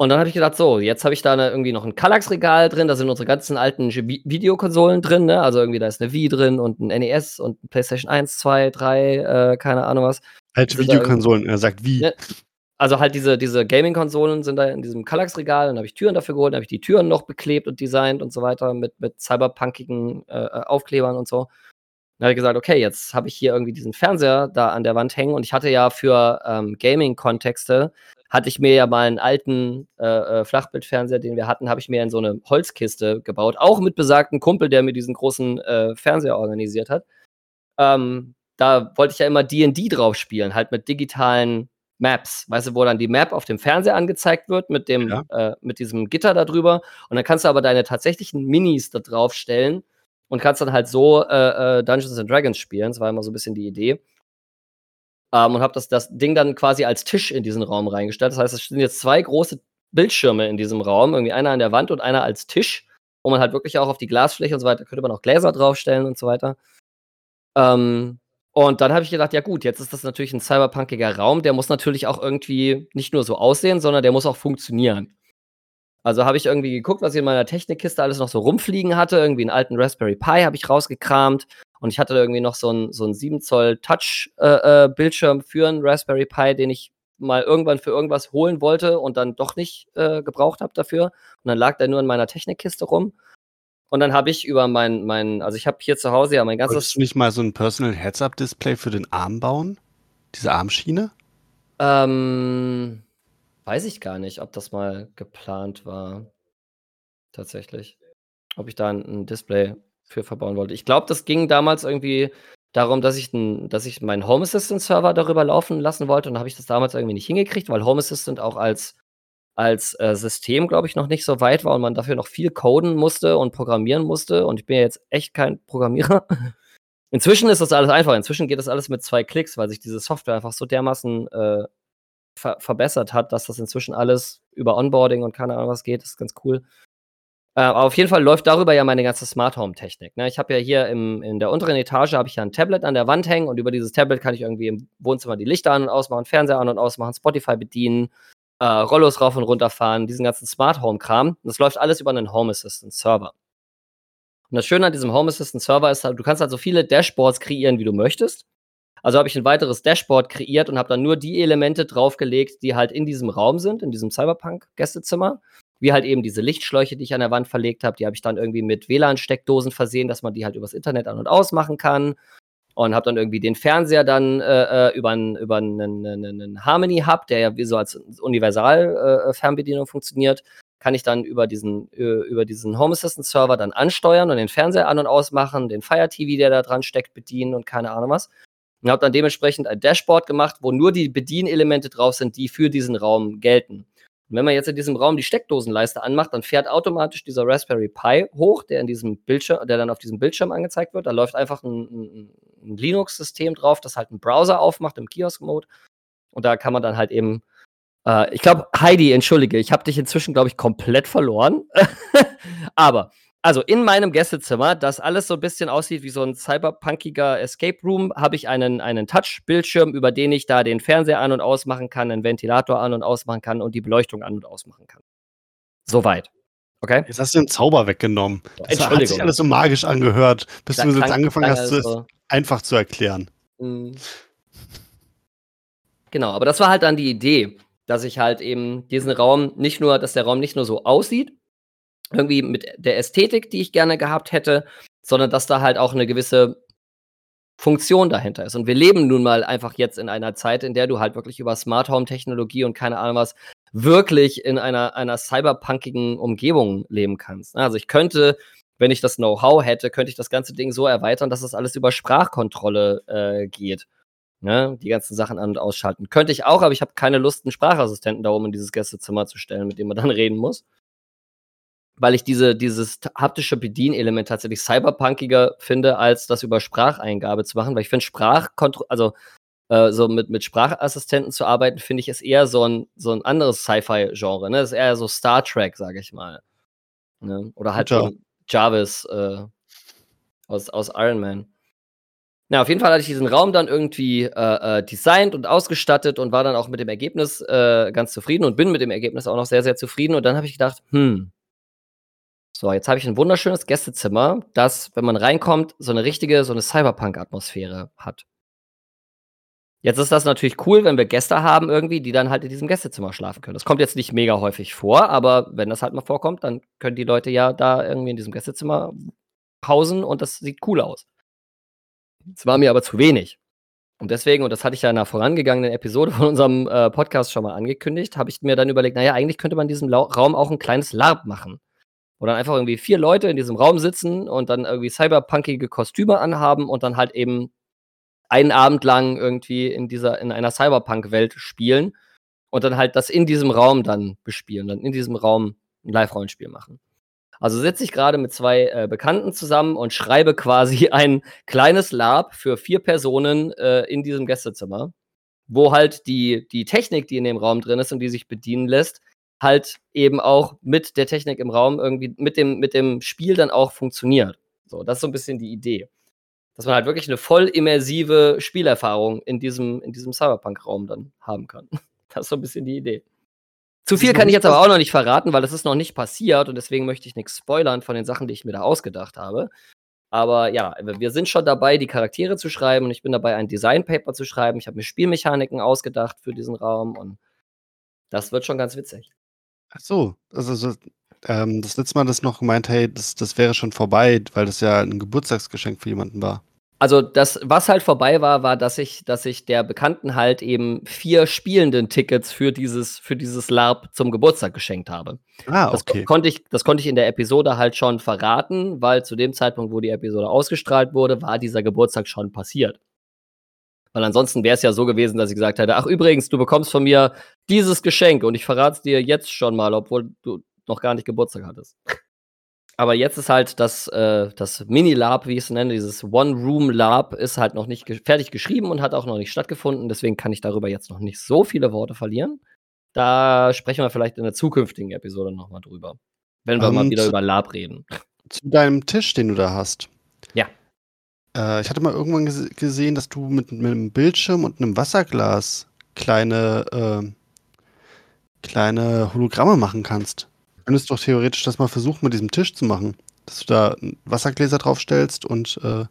Und dann habe ich gedacht, so, jetzt habe ich da eine, irgendwie noch ein Kallax-Regal drin, da sind unsere ganzen alten Videokonsolen drin, ne? Also irgendwie da ist eine Wii drin und ein NES und ein PlayStation 1, 2, 3, äh, keine Ahnung was. Alte Videokonsolen, er sagt wie. Ne? Also halt diese, diese Gaming-Konsolen sind da in diesem Kallax-Regal, dann habe ich Türen dafür geholt, dann habe ich die Türen noch beklebt und designt und so weiter mit, mit cyberpunkigen äh, äh Aufklebern und so. Dann habe ich gesagt, okay, jetzt habe ich hier irgendwie diesen Fernseher da an der Wand hängen und ich hatte ja für ähm, Gaming-Kontexte hatte ich mir ja mal einen alten äh, äh, Flachbildfernseher, den wir hatten, habe ich mir in so eine Holzkiste gebaut, auch mit besagten Kumpel, der mir diesen großen äh, Fernseher organisiert hat. Ähm, da wollte ich ja immer D&D drauf spielen, halt mit digitalen Maps, weißt du, wo dann die Map auf dem Fernseher angezeigt wird mit dem ja. äh, mit diesem Gitter da drüber und dann kannst du aber deine tatsächlichen Minis da drauf stellen und kannst dann halt so äh, äh Dungeons and Dragons spielen. Das war immer so ein bisschen die Idee ähm, und habe das, das Ding dann quasi als Tisch in diesen Raum reingestellt. Das heißt, es sind jetzt zwei große Bildschirme in diesem Raum, irgendwie einer an der Wand und einer als Tisch, wo man halt wirklich auch auf die Glasfläche und so weiter, könnte man auch Gläser draufstellen und so weiter. Ähm, und dann habe ich gedacht, ja gut, jetzt ist das natürlich ein cyberpunkiger Raum, der muss natürlich auch irgendwie nicht nur so aussehen, sondern der muss auch funktionieren. Also habe ich irgendwie geguckt, was ich in meiner Technikkiste alles noch so rumfliegen hatte. Irgendwie einen alten Raspberry Pi habe ich rausgekramt. Und ich hatte irgendwie noch so einen so 7 Zoll Touch-Bildschirm äh, äh für einen Raspberry Pi, den ich mal irgendwann für irgendwas holen wollte und dann doch nicht äh, gebraucht habe dafür. Und dann lag der nur in meiner Technikkiste rum. Und dann habe ich über mein, mein, also ich habe hier zu Hause ja mein ganzes. Wolltest du nicht mal so ein Personal Heads-Up-Display für den Arm bauen? Diese Armschiene? Ähm, weiß ich gar nicht, ob das mal geplant war. Tatsächlich. Ob ich da ein, ein Display für verbauen wollte. Ich glaube, das ging damals irgendwie darum, dass ich, n, dass ich meinen Home Assistant Server darüber laufen lassen wollte und habe ich das damals irgendwie nicht hingekriegt, weil Home Assistant auch als, als äh, System, glaube ich, noch nicht so weit war und man dafür noch viel coden musste und programmieren musste. Und ich bin ja jetzt echt kein Programmierer. Inzwischen ist das alles einfach. Inzwischen geht das alles mit zwei Klicks, weil sich diese Software einfach so dermaßen äh, ver verbessert hat, dass das inzwischen alles über Onboarding und keine Ahnung was geht. Das ist ganz cool. Äh, auf jeden Fall läuft darüber ja meine ganze Smart Home Technik. Ne? Ich habe ja hier im, in der unteren Etage habe ich ja ein Tablet an der Wand hängen und über dieses Tablet kann ich irgendwie im Wohnzimmer die Lichter an und ausmachen, Fernseher an und ausmachen, Spotify bedienen, äh, Rollos rauf und runter fahren, diesen ganzen Smart Home Kram. Das läuft alles über einen Home Assistant Server. Und das Schöne an diesem Home Assistant Server ist halt, du kannst halt so viele Dashboards kreieren, wie du möchtest. Also habe ich ein weiteres Dashboard kreiert und habe dann nur die Elemente draufgelegt, die halt in diesem Raum sind, in diesem Cyberpunk-Gästezimmer. Wie halt eben diese Lichtschläuche, die ich an der Wand verlegt habe, die habe ich dann irgendwie mit WLAN-Steckdosen versehen, dass man die halt übers Internet an- und ausmachen kann und habe dann irgendwie den Fernseher dann äh, äh über einen über einen, einen Harmony Hub, der ja wie so als Universal äh, funktioniert, kann ich dann über diesen äh, über diesen Home Assistant Server dann ansteuern und den Fernseher an und ausmachen, den Fire TV, der da dran steckt, bedienen und keine Ahnung was. Und habe dann dementsprechend ein Dashboard gemacht, wo nur die Bedienelemente drauf sind, die für diesen Raum gelten. Und wenn man jetzt in diesem Raum die Steckdosenleiste anmacht, dann fährt automatisch dieser Raspberry Pi hoch, der in diesem Bildschirm, der dann auf diesem Bildschirm angezeigt wird. Da läuft einfach ein, ein, Linux-System drauf, das halt einen Browser aufmacht im Kiosk-Mode. Und da kann man dann halt eben äh, ich glaube, Heidi, entschuldige, ich habe dich inzwischen, glaube ich, komplett verloren. Aber also in meinem Gästezimmer, das alles so ein bisschen aussieht wie so ein cyberpunkiger Escape Room, habe ich einen, einen Touch-Bildschirm, über den ich da den Fernseher an- und ausmachen kann, einen Ventilator an- und ausmachen kann und die Beleuchtung an- und ausmachen kann. Soweit. Okay? Jetzt hast du den Zauber weggenommen. Das hat sich alles so magisch angehört, bis da du jetzt angefangen hast, also, es einfach zu erklären. Hm. Genau, aber das war halt dann die Idee, dass ich halt eben diesen Raum nicht nur, dass der Raum nicht nur so aussieht, irgendwie mit der Ästhetik, die ich gerne gehabt hätte, sondern dass da halt auch eine gewisse Funktion dahinter ist. Und wir leben nun mal einfach jetzt in einer Zeit, in der du halt wirklich über Smart Home Technologie und keine Ahnung was wirklich in einer, einer cyberpunkigen Umgebung leben kannst. Also ich könnte, wenn ich das Know-how hätte, könnte ich das ganze Ding so erweitern, dass das alles über Sprachkontrolle äh, geht. Ne? Die ganzen Sachen an- und ausschalten. Könnte ich auch, aber ich habe keine Lust, einen Sprachassistenten da oben in dieses Gästezimmer zu stellen, mit dem man dann reden muss weil ich diese, dieses haptische Bedienelement tatsächlich cyberpunkiger finde, als das über Spracheingabe zu machen, weil ich finde Sprachkontrolle, also äh, so mit, mit Sprachassistenten zu arbeiten, finde ich ist eher so ein, so ein anderes Sci-Fi-Genre, ne? Ist eher so Star Trek, sage ich mal. Ne? Oder halt ja. Jarvis äh, aus, aus Iron Man. Na, auf jeden Fall hatte ich diesen Raum dann irgendwie äh, äh, designt und ausgestattet und war dann auch mit dem Ergebnis äh, ganz zufrieden und bin mit dem Ergebnis auch noch sehr, sehr zufrieden. Und dann habe ich gedacht, hm, so, jetzt habe ich ein wunderschönes Gästezimmer, das, wenn man reinkommt, so eine richtige, so eine Cyberpunk-Atmosphäre hat. Jetzt ist das natürlich cool, wenn wir Gäste haben irgendwie, die dann halt in diesem Gästezimmer schlafen können. Das kommt jetzt nicht mega häufig vor, aber wenn das halt mal vorkommt, dann können die Leute ja da irgendwie in diesem Gästezimmer hausen und das sieht cool aus. Es war mir aber zu wenig. Und deswegen, und das hatte ich ja in einer vorangegangenen Episode von unserem äh, Podcast schon mal angekündigt, habe ich mir dann überlegt, naja, eigentlich könnte man in diesem Raum auch ein kleines LARP machen wo dann einfach irgendwie vier Leute in diesem Raum sitzen und dann irgendwie cyberpunkige Kostüme anhaben und dann halt eben einen Abend lang irgendwie in dieser, in einer Cyberpunk-Welt spielen und dann halt das in diesem Raum dann bespielen, dann in diesem Raum ein Live-Rollenspiel machen. Also sitze ich gerade mit zwei äh, Bekannten zusammen und schreibe quasi ein kleines Lab für vier Personen äh, in diesem Gästezimmer, wo halt die, die Technik, die in dem Raum drin ist und die sich bedienen lässt, halt eben auch mit der Technik im Raum irgendwie mit dem, mit dem Spiel dann auch funktioniert. So, das ist so ein bisschen die Idee. Dass man halt wirklich eine voll immersive Spielerfahrung in diesem, in diesem Cyberpunk-Raum dann haben kann. Das ist so ein bisschen die Idee. Zu viel kann ich jetzt aber auch noch nicht verraten, weil das ist noch nicht passiert und deswegen möchte ich nichts spoilern von den Sachen, die ich mir da ausgedacht habe. Aber ja, wir sind schon dabei, die Charaktere zu schreiben und ich bin dabei, ein Design-Paper zu schreiben. Ich habe mir Spielmechaniken ausgedacht für diesen Raum und das wird schon ganz witzig. Ach so, also so, ähm, das letzte Mal du noch gemeint, hey, das, das wäre schon vorbei, weil das ja ein Geburtstagsgeschenk für jemanden war. Also das, was halt vorbei war, war, dass ich, dass ich der Bekannten halt eben vier spielenden Tickets für dieses, für dieses LARP zum Geburtstag geschenkt habe. Ah, okay. Das konnte ich, das konnte ich in der Episode halt schon verraten, weil zu dem Zeitpunkt, wo die Episode ausgestrahlt wurde, war dieser Geburtstag schon passiert. Weil ansonsten wäre es ja so gewesen, dass ich gesagt hätte, ach übrigens, du bekommst von mir dieses Geschenk und ich verrate es dir jetzt schon mal, obwohl du noch gar nicht Geburtstag hattest. Aber jetzt ist halt das, äh, das Mini-Lab, wie ich es nenne, dieses One-Room-Lab, ist halt noch nicht ge fertig geschrieben und hat auch noch nicht stattgefunden. Deswegen kann ich darüber jetzt noch nicht so viele Worte verlieren. Da sprechen wir vielleicht in der zukünftigen Episode nochmal drüber. Wenn wir und mal wieder über Lab reden. Zu deinem Tisch, den du da hast. Äh, ich hatte mal irgendwann gesehen, dass du mit, mit, einem Bildschirm und einem Wasserglas kleine, äh, kleine Hologramme machen kannst. Du könntest doch theoretisch das mal versuchen, mit diesem Tisch zu machen. Dass du da Wassergläser draufstellst und äh,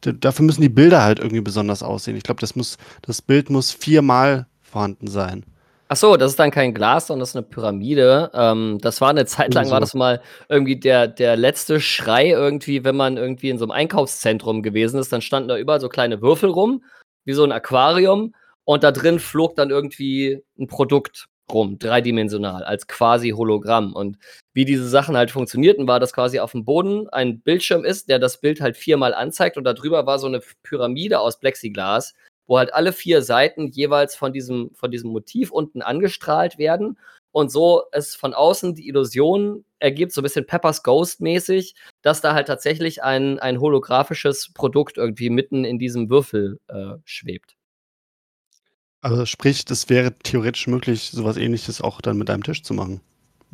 dafür müssen die Bilder halt irgendwie besonders aussehen. Ich glaube, das das Bild muss viermal vorhanden sein. Ach so, das ist dann kein Glas, sondern das ist eine Pyramide. Ähm, das war eine Zeit lang, war das mal irgendwie der, der letzte Schrei irgendwie, wenn man irgendwie in so einem Einkaufszentrum gewesen ist, dann standen da überall so kleine Würfel rum, wie so ein Aquarium, und da drin flog dann irgendwie ein Produkt rum, dreidimensional, als quasi Hologramm. Und wie diese Sachen halt funktionierten, war, dass quasi auf dem Boden ein Bildschirm ist, der das Bild halt viermal anzeigt. Und darüber war so eine Pyramide aus Plexiglas, wo halt alle vier Seiten jeweils von diesem, von diesem Motiv unten angestrahlt werden und so es von außen die Illusion ergibt, so ein bisschen Peppers Ghost-mäßig, dass da halt tatsächlich ein, ein holographisches Produkt irgendwie mitten in diesem Würfel äh, schwebt. Also sprich, das wäre theoretisch möglich, sowas ähnliches auch dann mit einem Tisch zu machen.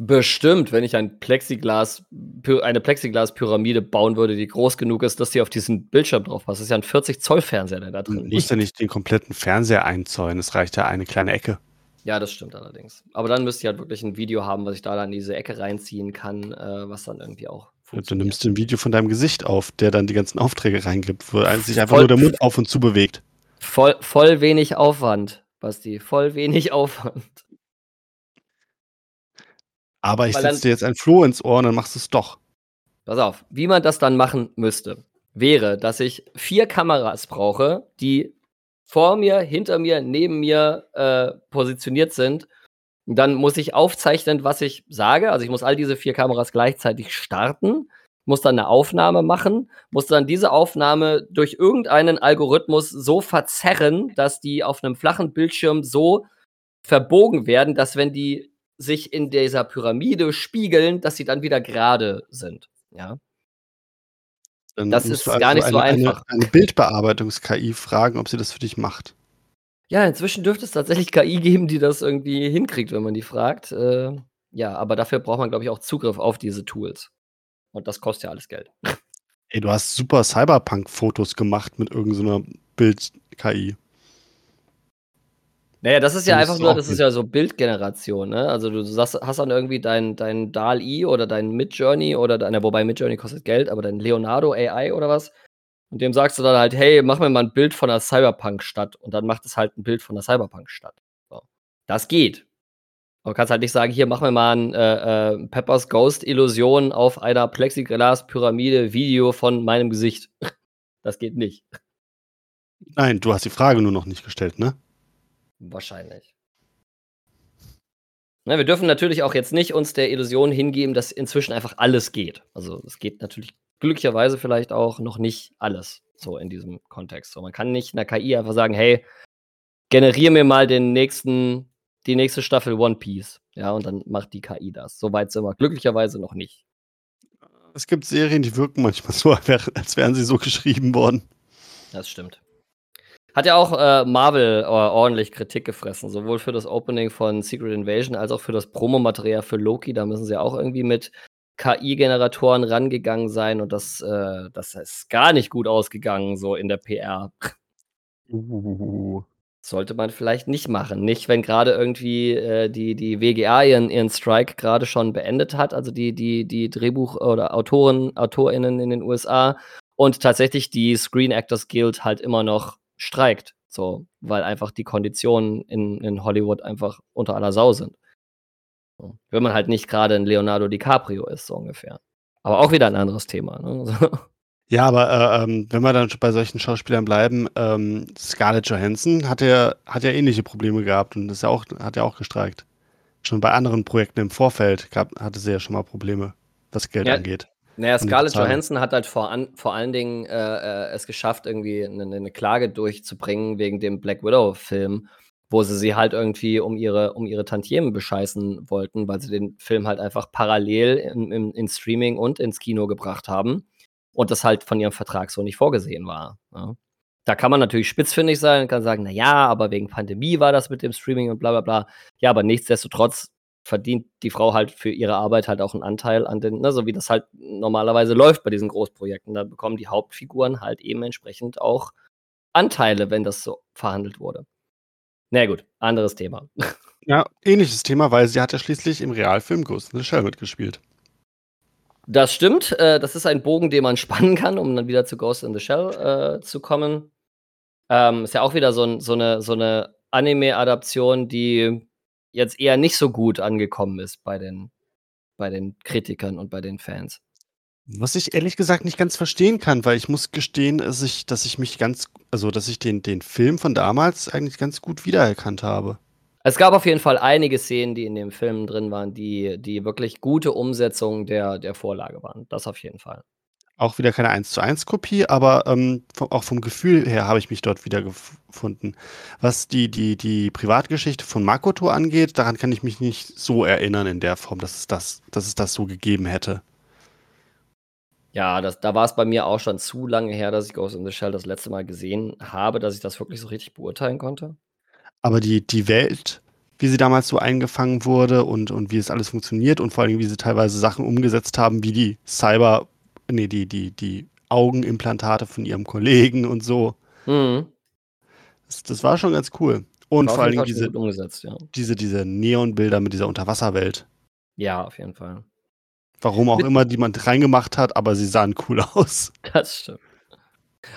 Bestimmt, wenn ich ein Plexiglas, eine Plexiglas-Pyramide bauen würde, die groß genug ist, dass sie auf diesen Bildschirm drauf passt. Das ist ja ein 40-Zoll-Fernseher, der da drin liegt. Du musst ja nicht den kompletten Fernseher einzäunen, es reicht ja eine kleine Ecke. Ja, das stimmt allerdings. Aber dann müsste ich halt wirklich ein Video haben, was ich da dann in diese Ecke reinziehen kann, äh, was dann irgendwie auch. Du nimmst ein Video von deinem Gesicht auf, der dann die ganzen Aufträge reingibt, wo sich einfach voll, nur der Mund auf und zu bewegt. Voll, voll wenig Aufwand, Basti. Voll wenig Aufwand. Aber ich setze dir jetzt ein Floh ins Ohr und dann machst du es doch. Pass auf, wie man das dann machen müsste, wäre, dass ich vier Kameras brauche, die vor mir, hinter mir, neben mir äh, positioniert sind. dann muss ich aufzeichnen, was ich sage. Also ich muss all diese vier Kameras gleichzeitig starten, muss dann eine Aufnahme machen, muss dann diese Aufnahme durch irgendeinen Algorithmus so verzerren, dass die auf einem flachen Bildschirm so verbogen werden, dass wenn die sich in dieser Pyramide spiegeln, dass sie dann wieder gerade sind. Ja. Dann das ist also gar nicht eine, so einfach. Eine, eine Bildbearbeitungs-KI fragen, ob sie das für dich macht. Ja, inzwischen dürfte es tatsächlich KI geben, die das irgendwie hinkriegt, wenn man die fragt. Äh, ja, aber dafür braucht man, glaube ich, auch Zugriff auf diese Tools. Und das kostet ja alles Geld. Ey, du hast super Cyberpunk-Fotos gemacht mit irgendeiner so Bild-KI. Naja, das ist ja einfach nur, das ist ja so Bildgeneration, ne? Also du sagst, hast dann irgendwie dein, dein DAL-I oder dein Midjourney oder dein, wobei Midjourney kostet Geld, aber dein Leonardo AI oder was. Und dem sagst du dann halt, hey, mach mir mal ein Bild von einer Cyberpunk-Stadt. Und dann macht es halt ein Bild von einer Cyberpunk-Stadt. So. Das geht. Aber du kannst halt nicht sagen, hier, mach mir mal ein äh, äh, Peppers Ghost-Illusion auf einer Plexiglas-Pyramide Video von meinem Gesicht. Das geht nicht. Nein, du hast die Frage nur noch nicht gestellt, ne? Wahrscheinlich. Na, wir dürfen natürlich auch jetzt nicht uns der Illusion hingeben, dass inzwischen einfach alles geht. Also es geht natürlich glücklicherweise vielleicht auch noch nicht alles so in diesem Kontext. So, man kann nicht einer KI einfach sagen, hey, generiere mir mal den nächsten, die nächste Staffel One Piece. Ja, und dann macht die KI das. Soweit sind wir glücklicherweise noch nicht. Es gibt Serien, die wirken manchmal so, als wären sie so geschrieben worden. Das stimmt. Hat ja auch äh, Marvel äh, ordentlich Kritik gefressen, sowohl für das Opening von Secret Invasion als auch für das Promomaterial für Loki. Da müssen sie auch irgendwie mit KI-Generatoren rangegangen sein und das, äh, das ist gar nicht gut ausgegangen, so in der PR. Uh. Sollte man vielleicht nicht machen. Nicht, wenn gerade irgendwie äh, die, die WGA ihren, ihren Strike gerade schon beendet hat, also die, die, die Drehbuch- oder Autoren, AutorInnen in den USA und tatsächlich die Screen Actors Guild halt immer noch streikt. So, weil einfach die Konditionen in, in Hollywood einfach unter aller Sau sind. So. Wenn man halt nicht gerade ein Leonardo DiCaprio ist, so ungefähr. Aber auch wieder ein anderes Thema. Ne? Ja, aber äh, ähm, wenn wir dann bei solchen Schauspielern bleiben, ähm, Scarlett Johansson hat ja, hat ja ähnliche Probleme gehabt und ist ja auch, hat ja auch gestreikt. Schon bei anderen Projekten im Vorfeld gab, hatte sie ja schon mal Probleme, was Geld ja, angeht. Naja, Scarlett Johansson hat halt vor, an, vor allen Dingen äh, äh, es geschafft, irgendwie eine, eine, Klage durchzubringen wegen dem Black Widow-Film, wo sie sie halt irgendwie um ihre, um ihre Tantiemen bescheißen wollten, weil sie den Film halt einfach parallel in, in, in Streaming und ins Kino gebracht haben und das halt von ihrem Vertrag so nicht vorgesehen war. Ja. Da kann man natürlich spitzfindig sein und kann sagen, na ja, aber wegen Pandemie war das mit dem Streaming und bla bla bla. Ja, aber nichtsdestotrotz verdient die Frau halt für ihre Arbeit halt auch einen Anteil an den, ne, so wie das halt normalerweise läuft bei diesen Großprojekten. Da bekommen die Hauptfiguren halt eben entsprechend auch Anteile, wenn das so verhandelt wurde. Na gut, anderes Thema. Ja, ähnliches Thema, weil sie hat ja schließlich im Realfilm Ghost in the Shell mitgespielt. Das stimmt. Äh, das ist ein Bogen, den man spannen kann, um dann wieder zu Ghost in the Shell äh, zu kommen. Ähm, ist ja auch wieder so, ein, so eine, so eine Anime-Adaption, die jetzt eher nicht so gut angekommen ist bei den, bei den Kritikern und bei den Fans. Was ich ehrlich gesagt nicht ganz verstehen kann, weil ich muss gestehen, dass ich, dass ich mich ganz, also dass ich den, den Film von damals eigentlich ganz gut wiedererkannt habe. Es gab auf jeden Fall einige Szenen, die in dem Film drin waren, die, die wirklich gute Umsetzungen der, der Vorlage waren. Das auf jeden Fall. Auch wieder keine 1 zu 1 Kopie, aber ähm, vom, auch vom Gefühl her habe ich mich dort wiedergefunden. Was die, die, die Privatgeschichte von Makoto angeht, daran kann ich mich nicht so erinnern in der Form, dass es das, dass es das so gegeben hätte. Ja, das, da war es bei mir auch schon zu lange her, dass ich Ghost in the Shell das letzte Mal gesehen habe, dass ich das wirklich so richtig beurteilen konnte. Aber die, die Welt, wie sie damals so eingefangen wurde und, und wie es alles funktioniert und vor allem, wie sie teilweise Sachen umgesetzt haben, wie die Cyber, nee, die, die, die Augenimplantate von ihrem Kollegen und so. Mhm. Das, das war schon ganz cool. Und vor allem diese, ja. diese, diese Neonbilder mit dieser Unterwasserwelt. Ja, auf jeden Fall. Warum auch immer die man reingemacht hat, aber sie sahen cool aus. Das stimmt.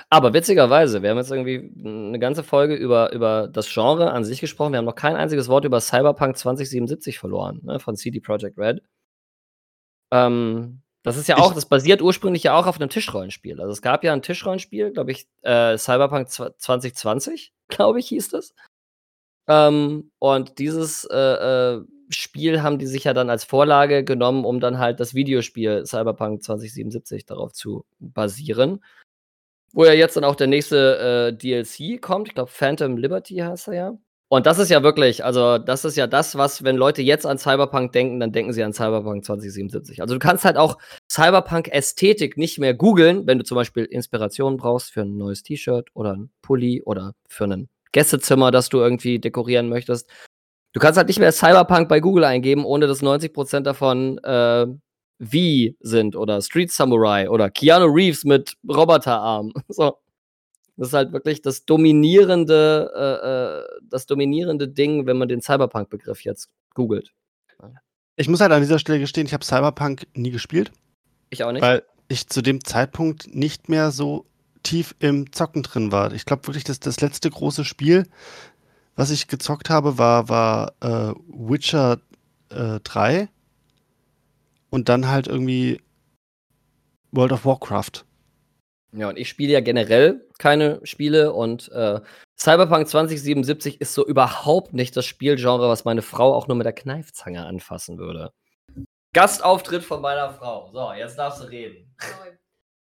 Aber witzigerweise, wir haben jetzt irgendwie eine ganze Folge über, über das Genre an sich gesprochen. Wir haben noch kein einziges Wort über Cyberpunk 2077 verloren, ne, von CD Projekt Red. Ähm, das ist ja auch, das basiert ursprünglich ja auch auf einem Tischrollenspiel. Also es gab ja ein Tischrollenspiel, glaube ich, äh, Cyberpunk 2020, glaube ich, hieß das. Ähm, und dieses äh, äh, Spiel haben die sich ja dann als Vorlage genommen, um dann halt das Videospiel Cyberpunk 2077 darauf zu basieren. Wo ja jetzt dann auch der nächste äh, DLC kommt. Ich glaube, Phantom Liberty heißt er ja. Und das ist ja wirklich, also das ist ja das, was, wenn Leute jetzt an Cyberpunk denken, dann denken sie an Cyberpunk 2077. Also du kannst halt auch Cyberpunk-Ästhetik nicht mehr googeln, wenn du zum Beispiel Inspiration brauchst für ein neues T-Shirt oder ein Pulli oder für ein Gästezimmer, das du irgendwie dekorieren möchtest. Du kannst halt nicht mehr Cyberpunk bei Google eingeben, ohne dass 90% davon äh, V sind oder Street Samurai oder Keanu Reeves mit Roboterarm. So. Das ist halt wirklich das dominierende, äh, äh, das dominierende Ding, wenn man den Cyberpunk-Begriff jetzt googelt. Ich muss halt an dieser Stelle gestehen, ich habe Cyberpunk nie gespielt. Ich auch nicht. Weil ich zu dem Zeitpunkt nicht mehr so tief im Zocken drin war. Ich glaube wirklich, dass das letzte große Spiel, was ich gezockt habe, war, war äh, Witcher äh, 3 und dann halt irgendwie World of Warcraft. Ja, und ich spiele ja generell keine Spiele und äh, Cyberpunk 2077 ist so überhaupt nicht das Spielgenre, was meine Frau auch nur mit der Kneifzange anfassen würde. Gastauftritt von meiner Frau. So, jetzt darfst du reden.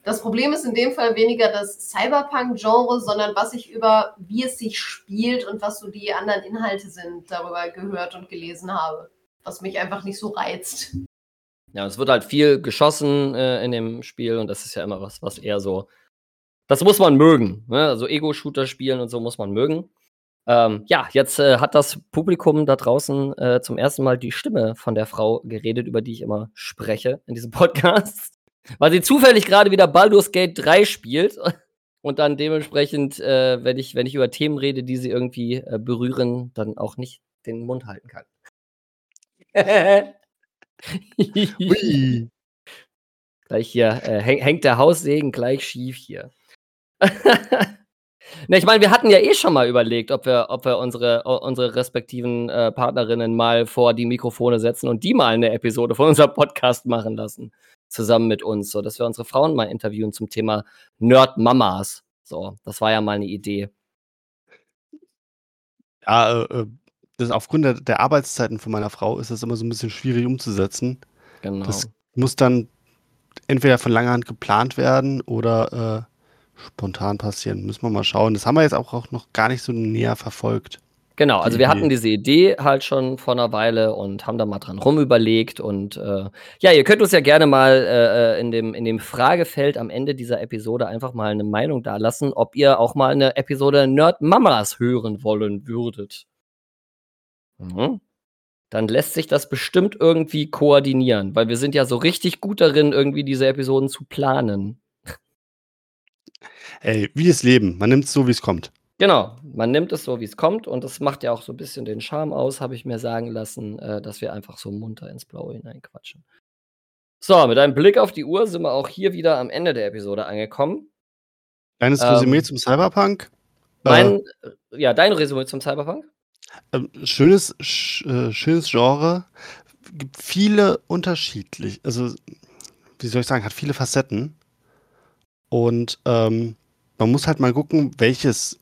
Das Problem ist in dem Fall weniger das Cyberpunk-Genre, sondern was ich über, wie es sich spielt und was so die anderen Inhalte sind, darüber gehört und gelesen habe. Was mich einfach nicht so reizt. Ja, es wird halt viel geschossen äh, in dem Spiel und das ist ja immer was, was eher so. Das muss man mögen. Ne? Also Ego-Shooter spielen und so muss man mögen. Ähm, ja, jetzt äh, hat das Publikum da draußen äh, zum ersten Mal die Stimme von der Frau geredet, über die ich immer spreche in diesem Podcast. Weil sie zufällig gerade wieder Baldur's Gate 3 spielt und dann dementsprechend, äh, wenn, ich, wenn ich über Themen rede, die sie irgendwie äh, berühren, dann auch nicht den Mund halten kann. gleich hier äh, hängt der Haussegen gleich schief hier. ne, ich meine, wir hatten ja eh schon mal überlegt, ob wir, ob wir unsere, unsere respektiven äh, Partnerinnen mal vor die Mikrofone setzen und die mal eine Episode von unserem Podcast machen lassen. Zusammen mit uns, so dass wir unsere Frauen mal interviewen zum Thema Nerd Mamas. So, das war ja mal eine Idee. Ja, äh, äh das aufgrund der, der Arbeitszeiten von meiner Frau ist das immer so ein bisschen schwierig umzusetzen. Genau. Das muss dann entweder von langer Hand geplant werden oder äh, spontan passieren. Müssen wir mal schauen. Das haben wir jetzt auch, auch noch gar nicht so näher verfolgt. Genau, also wir hatten diese Idee halt schon vor einer Weile und haben da mal dran rumüberlegt. Und äh, ja, ihr könnt uns ja gerne mal äh, äh in, dem, in dem Fragefeld am Ende dieser Episode einfach mal eine Meinung dalassen, ob ihr auch mal eine Episode Nerd Mamas hören wollen würdet. Mhm dann lässt sich das bestimmt irgendwie koordinieren, weil wir sind ja so richtig gut darin, irgendwie diese Episoden zu planen. Ey, wie das Leben. Man nimmt es so, wie es kommt. Genau, man nimmt es so, wie es kommt und das macht ja auch so ein bisschen den Charme aus, habe ich mir sagen lassen, äh, dass wir einfach so munter ins Blaue hineinquatschen. So, mit einem Blick auf die Uhr sind wir auch hier wieder am Ende der Episode angekommen. Resümee ähm, zum Cyberpunk. Mein, äh, ja, dein Resümee zum Cyberpunk? Ähm, schönes, sch, äh, schönes Genre. Gibt viele unterschiedlich, also wie soll ich sagen, hat viele Facetten. Und ähm, man muss halt mal gucken, welches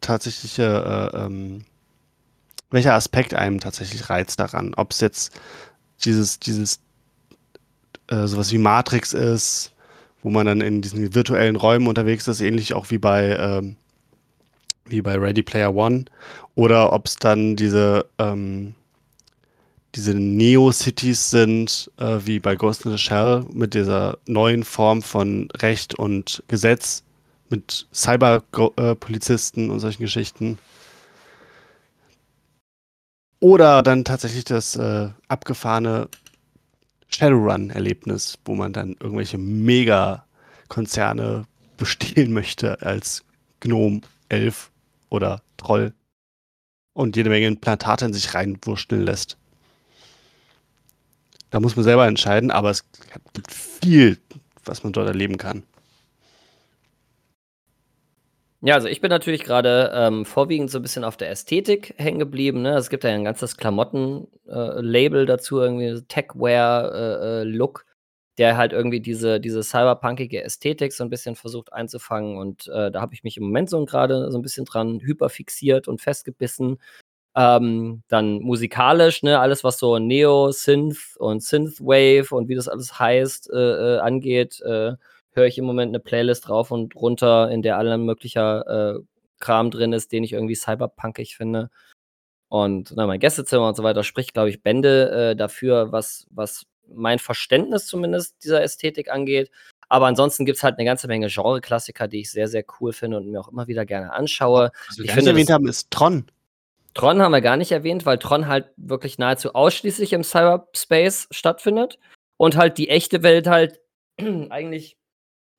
tatsächliche, äh, ähm, welcher Aspekt einem tatsächlich reizt daran. Ob es jetzt dieses, dieses äh, sowas wie Matrix ist, wo man dann in diesen virtuellen Räumen unterwegs ist, ähnlich auch wie bei, ähm, wie bei Ready Player One. Oder ob es dann diese, ähm, diese Neo-Cities sind, äh, wie bei Ghost in the Shell, mit dieser neuen Form von Recht und Gesetz, mit Cyber-Polizisten und solchen Geschichten. Oder dann tatsächlich das äh, abgefahrene Shadowrun-Erlebnis, wo man dann irgendwelche Mega-Konzerne bestehlen möchte als Gnome, Elf oder Troll und jede Menge Implantate in sich reinwurschteln lässt. Da muss man selber entscheiden, aber es gibt viel, was man dort erleben kann. Ja, also ich bin natürlich gerade ähm, vorwiegend so ein bisschen auf der Ästhetik hängen geblieben. Ne? Es gibt ja ein ganzes Klamotten-Label äh, dazu, irgendwie Techwear-Look, äh, äh der halt irgendwie diese, diese cyberpunkige Ästhetik so ein bisschen versucht einzufangen. Und äh, da habe ich mich im Moment so gerade so ein bisschen dran hyperfixiert und festgebissen. Ähm, dann musikalisch, ne, alles was so Neo, Synth und Synthwave und wie das alles heißt, äh, äh, angeht, äh, höre ich im Moment eine Playlist rauf und runter, in der aller möglicher äh, Kram drin ist, den ich irgendwie cyberpunkig finde. Und na, mein Gästezimmer und so weiter spricht, glaube ich, Bände äh, dafür, was, was mein Verständnis zumindest dieser Ästhetik angeht. Aber ansonsten gibt es halt eine ganze Menge Genre-Klassiker, die ich sehr, sehr cool finde und mir auch immer wieder gerne anschaue. Was wir ich finde, erwähnt haben, ist Tron. Tron haben wir gar nicht erwähnt, weil Tron halt wirklich nahezu ausschließlich im Cyberspace stattfindet und halt die echte Welt halt eigentlich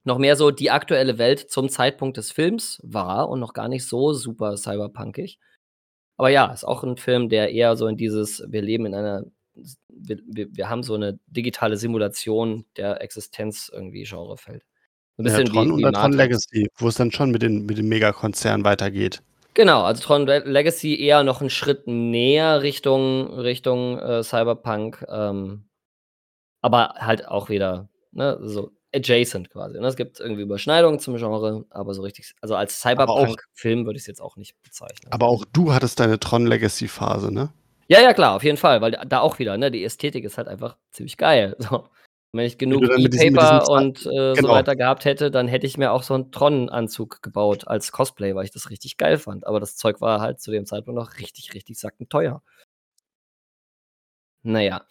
noch mehr so die aktuelle Welt zum Zeitpunkt des Films war und noch gar nicht so super cyberpunkig. Aber ja, ist auch ein Film, der eher so in dieses, wir leben in einer, wir, wir, wir haben so eine digitale Simulation der Existenz irgendwie Genre fällt. Ein bisschen ja, Tron wie, wie oder Tron Legacy, wo es dann schon mit den, mit den Megakonzernen weitergeht. Genau, also Tron Legacy eher noch einen Schritt näher Richtung, Richtung äh, Cyberpunk, ähm, aber halt auch wieder ne, so adjacent quasi. Ne? Es gibt irgendwie Überschneidungen zum Genre, aber so richtig, also als Cyberpunk-Film würde ich es jetzt auch nicht bezeichnen. Aber auch du hattest deine Tron Legacy-Phase, ne? Ja, ja, klar, auf jeden Fall, weil da auch wieder, ne, die Ästhetik ist halt einfach ziemlich geil. So. Wenn ich genug E-Paper und äh, genau. so weiter gehabt hätte, dann hätte ich mir auch so einen Tron-Anzug gebaut als Cosplay, weil ich das richtig geil fand. Aber das Zeug war halt zu dem Zeitpunkt noch richtig, richtig sackend teuer. Naja.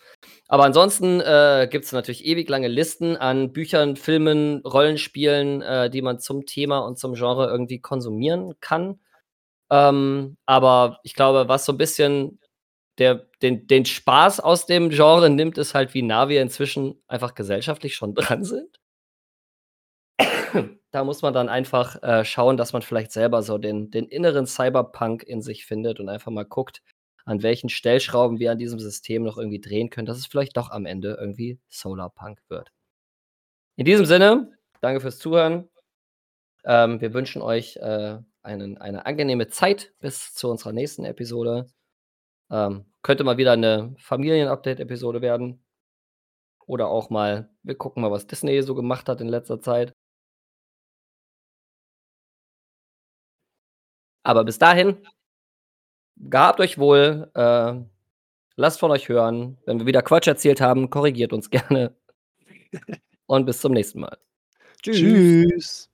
Aber ansonsten äh, gibt es natürlich ewig lange Listen an Büchern, Filmen, Rollenspielen, äh, die man zum Thema und zum Genre irgendwie konsumieren kann. Ähm, aber ich glaube, was so ein bisschen der, den, den Spaß aus dem Genre nimmt, ist halt, wie nah wir inzwischen einfach gesellschaftlich schon dran sind. da muss man dann einfach äh, schauen, dass man vielleicht selber so den, den inneren Cyberpunk in sich findet und einfach mal guckt, an welchen Stellschrauben wir an diesem System noch irgendwie drehen können, dass es vielleicht doch am Ende irgendwie Solarpunk wird. In diesem Sinne, danke fürs Zuhören. Ähm, wir wünschen euch äh, einen, eine angenehme Zeit bis zu unserer nächsten Episode. Ähm, könnte mal wieder eine Familien-Update-Episode werden. Oder auch mal, wir gucken mal, was Disney so gemacht hat in letzter Zeit. Aber bis dahin, gehabt euch wohl. Äh, lasst von euch hören. Wenn wir wieder Quatsch erzählt haben, korrigiert uns gerne. Und bis zum nächsten Mal. Tschüss. Tschüss.